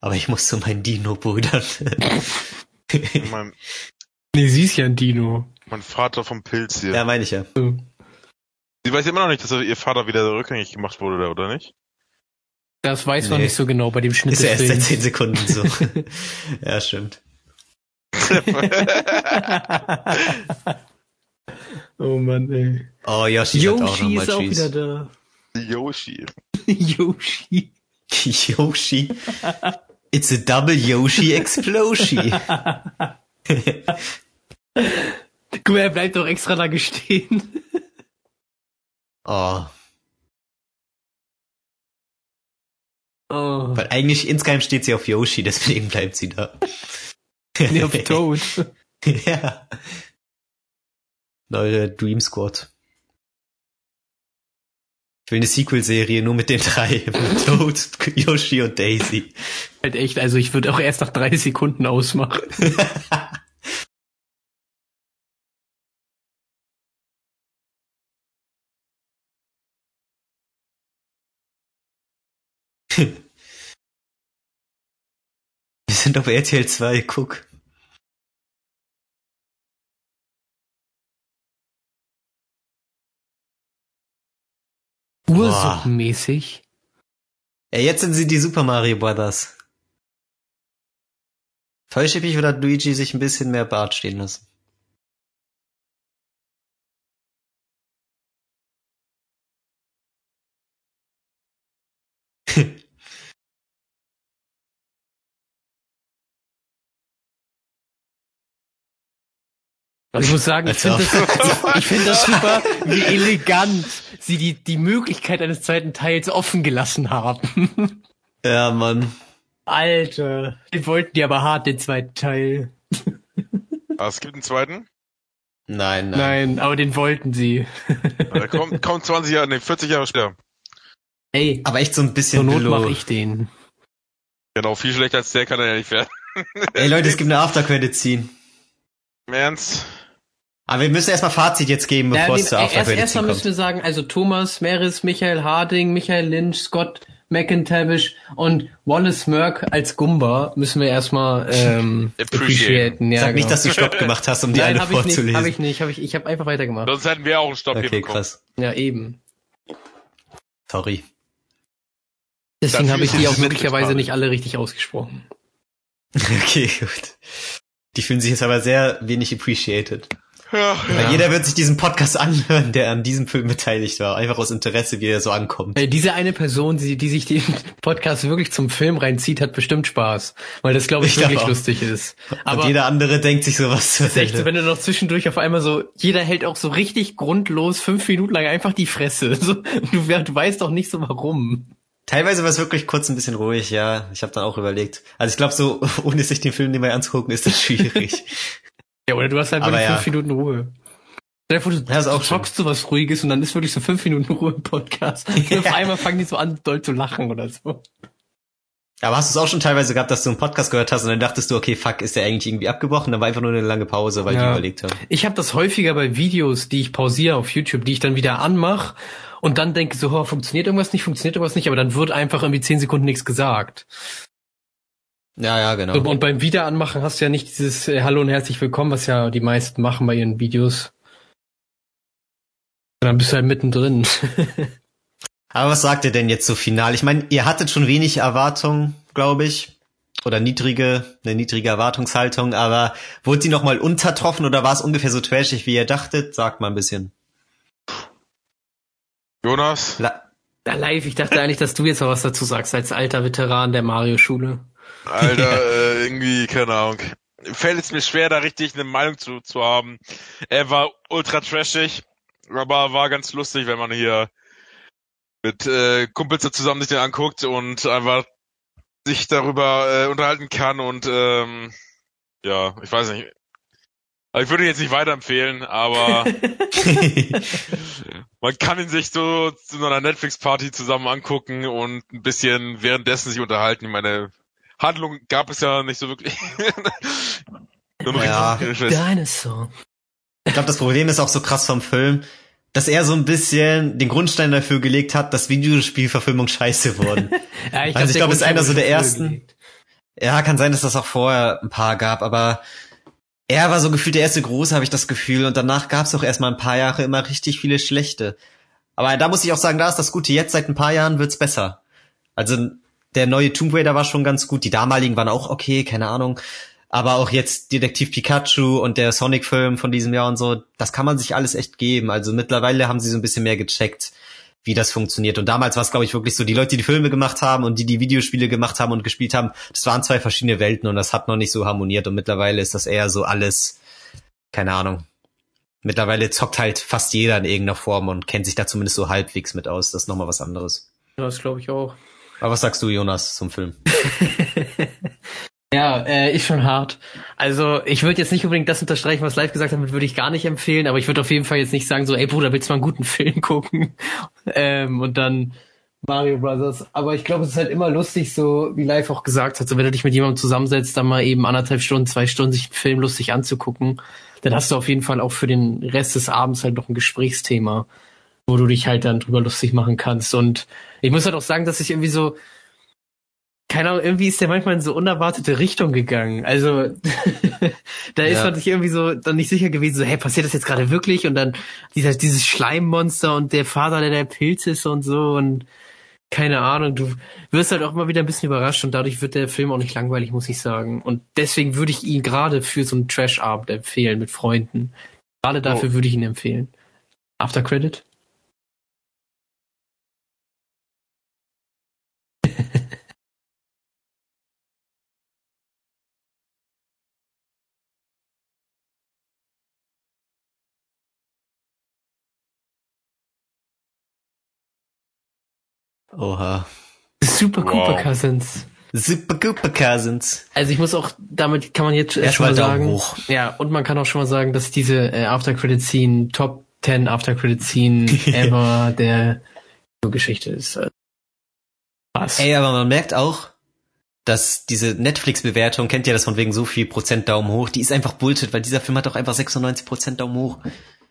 Aber ich muss zu meinen Dino-Brüdern. Mein, Nee, sie ist ja ein Dino. mein Vater vom Pilz hier. ja, meine ich ja. So. Sie weiß immer noch nicht, dass ihr Vater wieder rückgängig gemacht wurde, oder nicht? Das weiß man Nee. nicht so genau bei dem Schnitt Ist ja erst seit Films. zehn Sekunden so. ja, stimmt. oh Mann, ey. Oh, Yoshi, sagt auch Yoshi nochmal ist auch wieder da. Yoshi. Yoshi. Yoshi. It's a double Yoshi Explosion. Guck mal, er bleibt doch extra da gestehen. oh, Oh. weil eigentlich insgeheim steht sie auf Yoshi, deswegen bleibt sie da. Nee, auf Toad. ja. Neue Dream Squad. Ich will eine Sequel-Serie nur mit den drei. Mit Toad, Yoshi und Daisy. Halt echt, also ich würde auch erst nach drei Sekunden ausmachen. Wir sind auf RTL 2, guck. Ursuppenmäßig. Ey, jetzt sind sie die Super Mario Brothers. Vollschippig oder hat Luigi sich ein bisschen mehr Bart stehen lassen? Also ich muss sagen, ich finde das, ich finde das super, wie elegant sie die, die Möglichkeit eines zweiten Teils offen gelassen haben. Ja, Mann. Alter. Die wollten die aber hart, den zweiten Teil. Ah, es gibt einen zweiten. Nein, nein. Nein, aber den wollten sie. Der kommt, kommt 20 Jahre, nee, 40 Jahre später. Ey, Aber echt so ein zur bisschen Not Billo. mache ich den. Genau, viel schlechter als der kann er ja nicht werden. Ey Leute, es gibt eine After-Credit-Scene. Im Ernst? Aber wir müssen erstmal Fazit jetzt geben, Ja, bevor den, es zur erst, After-Credit-Scene erstmal müssen wir sagen, also Thomas, Meris, Michael Harding, Michael Lynch, Scott McIntavish und Wallace Merck als Gumba müssen wir erstmal ähm, Appreciaten. Ja, Sag nicht, genau. dass du Stopp gemacht hast, um die Nein, alle habe ich nicht, vorzulesen. habe ich nicht, habe ich, ich habe einfach weitergemacht. Sonst hätten wir auch einen Stopp hier okay, bekommen. krass. Ja, eben. Sorry. Deswegen habe ich die auch möglicherweise nicht alle richtig ausgesprochen. Okay, gut. Die fühlen sich jetzt aber sehr wenig appreciated. Ja, Ja. jeder wird sich diesen Podcast anhören, der an diesem Film beteiligt war. Einfach aus Interesse, wie er so ankommt. Äh, diese eine Person, die, die sich den Podcast wirklich zum Film reinzieht, hat bestimmt Spaß. Weil das, glaube ich, Ich wirklich lustig ist. Aber Und jeder andere denkt sich sowas Das ist echt, so, wenn du noch zwischendurch auf einmal so, jeder hält auch so richtig grundlos fünf Minuten lang einfach die Fresse. So, du, du weißt doch nicht so warum. Teilweise war es wirklich kurz ein bisschen ruhig, ja. Ich habe dann auch überlegt. Also ich glaube, so ohne sich den Film nebenbei anzugucken, ist das schwierig. Ja, oder du hast halt wirklich ja. fünf Minuten Ruhe. Stell du, Ja, auch du zockst so was Ruhiges und dann ist wirklich so fünf Minuten Ruhe im Podcast. Und auf einmal fangen die so an, doll zu lachen oder so. Aber hast du es auch schon teilweise gehabt, dass du einen Podcast gehört hast und dann dachtest du, okay, fuck, ist der eigentlich irgendwie abgebrochen? Dann war einfach nur eine lange Pause, weil Ja. die überlegt haben. Ich habe das häufiger bei Videos, die ich pausiere auf YouTube, die ich dann wieder anmache und dann denke so, oh, funktioniert irgendwas nicht, funktioniert irgendwas nicht, aber dann wird einfach irgendwie zehn Sekunden nichts gesagt. Ja, ja, genau. Und beim Wiederanmachen hast du ja nicht dieses äh, Hallo und herzlich willkommen, was ja die meisten machen bei ihren Videos. Und dann bist du halt mittendrin. Aber was sagt ihr denn jetzt so final? Ich meine, ihr hattet schon wenig Erwartungen, glaube ich. Oder niedrige, eine niedrige Erwartungshaltung, aber wurde sie nochmal untertroffen oder war es ungefähr so trashig, wie ihr dachtet? Sagt mal ein bisschen. Jonas? La ja, live, ich dachte eigentlich, dass du jetzt noch was dazu sagst, als alter Veteran der Mario-Schule. Alter, äh, irgendwie, keine Ahnung. Fällt es mir schwer, da richtig eine Meinung zu, zu haben. Er war ultra trashig, aber war ganz lustig, wenn man hier mit äh, Kumpels zusammen sich den anguckt und einfach sich darüber äh, unterhalten kann und ähm, ja, ich weiß nicht. Also ich würde ihn jetzt nicht weiterempfehlen, aber man kann ihn sich so zu einer Netflix-Party zusammen angucken und ein bisschen währenddessen sich unterhalten. Ich meine, Handlung gab es ja nicht so wirklich. ja. Dinosaur. Ich glaube, das Problem ist auch so krass vom Film, dass er so ein bisschen den Grundstein dafür gelegt hat, dass Videospielverfilmung scheiße wurden. ja, ich glaub, also ich glaube, es ist einer so der ersten. Gelegt. Ja, kann sein, dass das auch vorher ein paar gab, aber er war so gefühlt der erste große, habe ich das Gefühl. Und danach gab es auch erstmal ein paar Jahre immer richtig viele schlechte. Aber da muss ich auch sagen, da ist das Gute. Jetzt seit ein paar Jahren wird's besser. Also der neue Tomb Raider war schon ganz gut. Die damaligen waren auch okay, keine Ahnung. Aber auch jetzt Detektiv Pikachu und der Sonic-Film von diesem Jahr und so, das kann man sich alles echt geben. Also mittlerweile haben sie so ein bisschen mehr gecheckt, wie das funktioniert. Und damals war es, glaube ich, wirklich so, die Leute, die die Filme gemacht haben und die die Videospiele gemacht haben und gespielt haben, das waren zwei verschiedene Welten und das hat noch nicht so harmoniert. Und mittlerweile ist das eher so alles, keine Ahnung. Mittlerweile zockt halt fast jeder in irgendeiner Form und kennt sich da zumindest so halbwegs mit aus. Das ist nochmal was anderes. Ja, das glaube ich auch. Aber was sagst du, Jonas, zum Film? Ja, äh, ist schon hart. Also ich würde jetzt nicht unbedingt das unterstreichen, was live gesagt hat, würde ich gar nicht empfehlen, aber ich würde auf jeden Fall jetzt nicht sagen, so, ey Bruder, willst du mal einen guten Film gucken? ähm, und dann Mario Brothers. Aber ich glaube, es ist halt immer lustig, so wie live auch gesagt hat, so wenn du dich mit jemandem zusammensetzt, dann mal eben anderthalb Stunden, zwei Stunden sich einen Film lustig anzugucken, dann hast du auf jeden Fall auch für den Rest des Abends halt noch ein Gesprächsthema, wo du dich halt dann drüber lustig machen kannst. Und ich muss halt auch sagen, dass ich irgendwie so, keine Ahnung, irgendwie ist der manchmal in so unerwartete Richtung gegangen. Also da ist ja. man sich irgendwie so dann nicht sicher gewesen, so, hey, passiert das jetzt gerade wirklich? Und dann dieser, dieses Schleimmonster und der Vater, der der Pilz ist und so und keine Ahnung, du wirst halt auch mal wieder ein bisschen überrascht und dadurch wird der Film auch nicht langweilig, muss ich sagen. Und deswegen würde ich ihn gerade für so einen Trash-Abend empfehlen mit Freunden. Gerade dafür oh. würde ich ihn empfehlen. After Credit? Oha. Super Cooper wow. Cousins. Super Cooper Cousins. Also ich muss auch, damit kann man jetzt Erst schon mal sagen. Hoch. Ja, und man kann auch schon mal sagen, dass diese äh, After Credit Scene Top 10 After Credit Scene ever der Geschichte ist. Was? Ey, aber man merkt auch, dass diese Netflix-Bewertung, kennt ihr das von wegen so viel Prozent Daumen hoch, die ist einfach Bullshit, weil dieser Film hat doch einfach 96 Prozent Daumen hoch.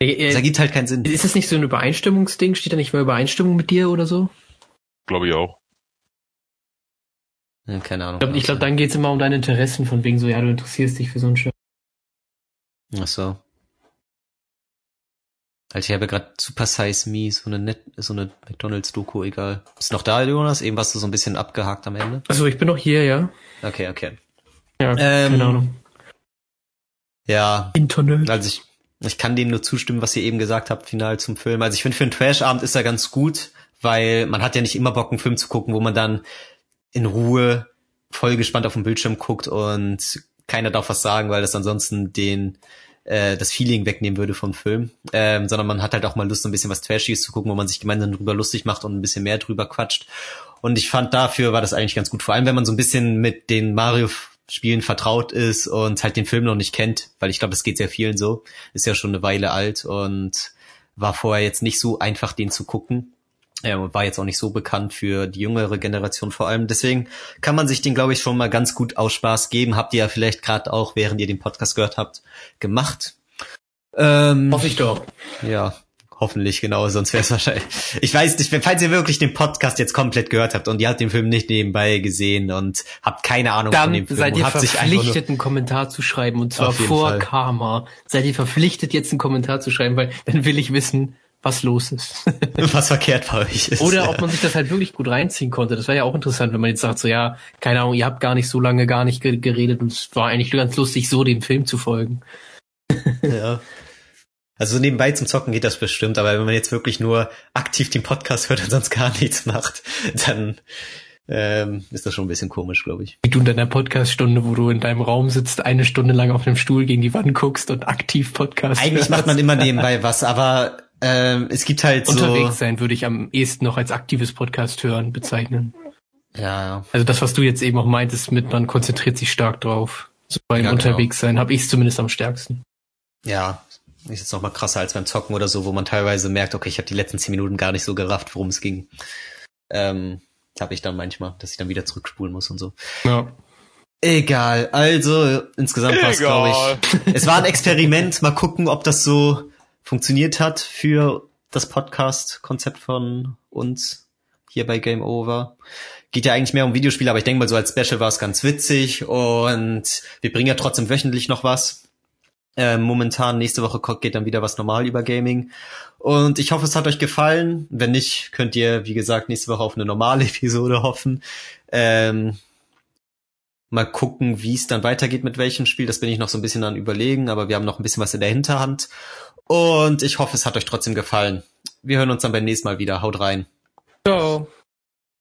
Äh, äh, das ergibt halt keinen Sinn. Ist das nicht so ein Übereinstimmungsding? Steht da nicht mehr Übereinstimmung mit dir oder so? Glaube ich auch. Ja, keine Ahnung. Ich glaube, glaub, dann geht's immer um deine Interessen, von wegen so, ja, du interessierst dich für so einen Show. Ach so. Alter, ich habe gerade Super Size Me, so eine Net so eine McDonalds-Doku, egal. Bist du noch da, Jonas? Eben warst du so ein bisschen abgehakt am Ende. Also ich bin noch hier, ja. Okay, okay. Ja, ähm, keine Ahnung. Ja. Internet. Also ich, ich kann dem nur zustimmen, was ihr eben gesagt habt, final zum Film. Also ich finde, für einen Trash-Abend ist er ganz gut weil man hat ja nicht immer Bock, einen Film zu gucken, wo man dann in Ruhe voll gespannt auf den Bildschirm guckt und keiner darf was sagen, weil das ansonsten den äh, das Feeling wegnehmen würde vom Film, ähm, sondern man hat halt auch mal Lust, ein bisschen was Trashiges zu gucken, wo man sich gemeinsam drüber lustig macht und ein bisschen mehr drüber quatscht. Und ich fand dafür war das eigentlich ganz gut, vor allem wenn man so ein bisschen mit den Mario Spielen vertraut ist und halt den Film noch nicht kennt, weil ich glaube, es geht sehr vielen so, ist ja schon eine Weile alt und war vorher jetzt nicht so einfach, den zu gucken. Er war jetzt auch nicht so bekannt für die jüngere Generation vor allem. Deswegen kann man sich den, glaube ich, schon mal ganz gut aus Spaß geben. Habt ihr ja vielleicht gerade auch, während ihr den Podcast gehört habt, gemacht. Ähm, hoffe ich doch. Ja, Hoffentlich, genau, sonst wäre es wahrscheinlich. Ich weiß nicht, falls ihr wirklich den Podcast jetzt komplett gehört habt und ihr habt den Film nicht nebenbei gesehen und habt keine Ahnung Dann von dem Film seid ihr verpflichtet, einen Kommentar zu schreiben und zwar vor Fall. Karma. Seid ihr verpflichtet, jetzt einen Kommentar zu schreiben, weil dann will ich wissen, was los ist. was verkehrt bei euch ist. Oder ob man sich das halt wirklich gut reinziehen konnte. Das wäre ja auch interessant, wenn man jetzt sagt, so ja, keine Ahnung, ihr habt gar nicht so lange gar nicht ge- geredet und es war eigentlich ganz lustig, so dem Film zu folgen. Ja. Also nebenbei zum Zocken geht das bestimmt, aber wenn man jetzt wirklich nur aktiv den Podcast hört und sonst gar nichts macht, dann ähm, ist das schon ein bisschen komisch, glaube ich. Wie du in deiner Podcast-Stunde, wo du in deinem Raum sitzt, eine Stunde lang auf einem Stuhl gegen die Wand guckst und aktiv Podcast Eigentlich hörst. macht man immer nebenbei was, aber ähm, es gibt halt so. Unterwegs sein würde ich am ehesten noch als aktives Podcast hören bezeichnen. Ja, Also das, was du jetzt eben auch meintest, mit man konzentriert sich stark drauf. So beim Ja, genau. Unterwegs sein habe ich es zumindest am stärksten. ja. Ist jetzt noch mal krasser als beim Zocken oder so, wo man teilweise merkt, okay, ich habe die letzten zehn Minuten gar nicht so gerafft, worum es ging. Ähm, habe ich dann manchmal, dass ich dann wieder zurückspulen muss und so. Ja. Egal, also insgesamt war es, glaube ich. Es war ein Experiment. Mal gucken, ob das so funktioniert hat für das Podcast-Konzept von uns hier bei Game Over. Geht ja eigentlich mehr um Videospiele, aber ich denke mal, so als Special war es ganz witzig und wir bringen ja trotzdem wöchentlich noch was. Ähm, momentan, nächste Woche geht dann wieder was normal über Gaming. Und ich hoffe, es hat euch gefallen. Wenn nicht, könnt ihr, wie gesagt, nächste Woche auf eine normale Episode hoffen. Ähm, mal gucken, wie es dann weitergeht mit welchem Spiel. Das bin ich noch so ein bisschen an überlegen, aber wir haben noch ein bisschen was in der Hinterhand. Und ich hoffe, es hat euch trotzdem gefallen. Wir hören uns dann beim nächsten Mal wieder. Haut rein. Ciao.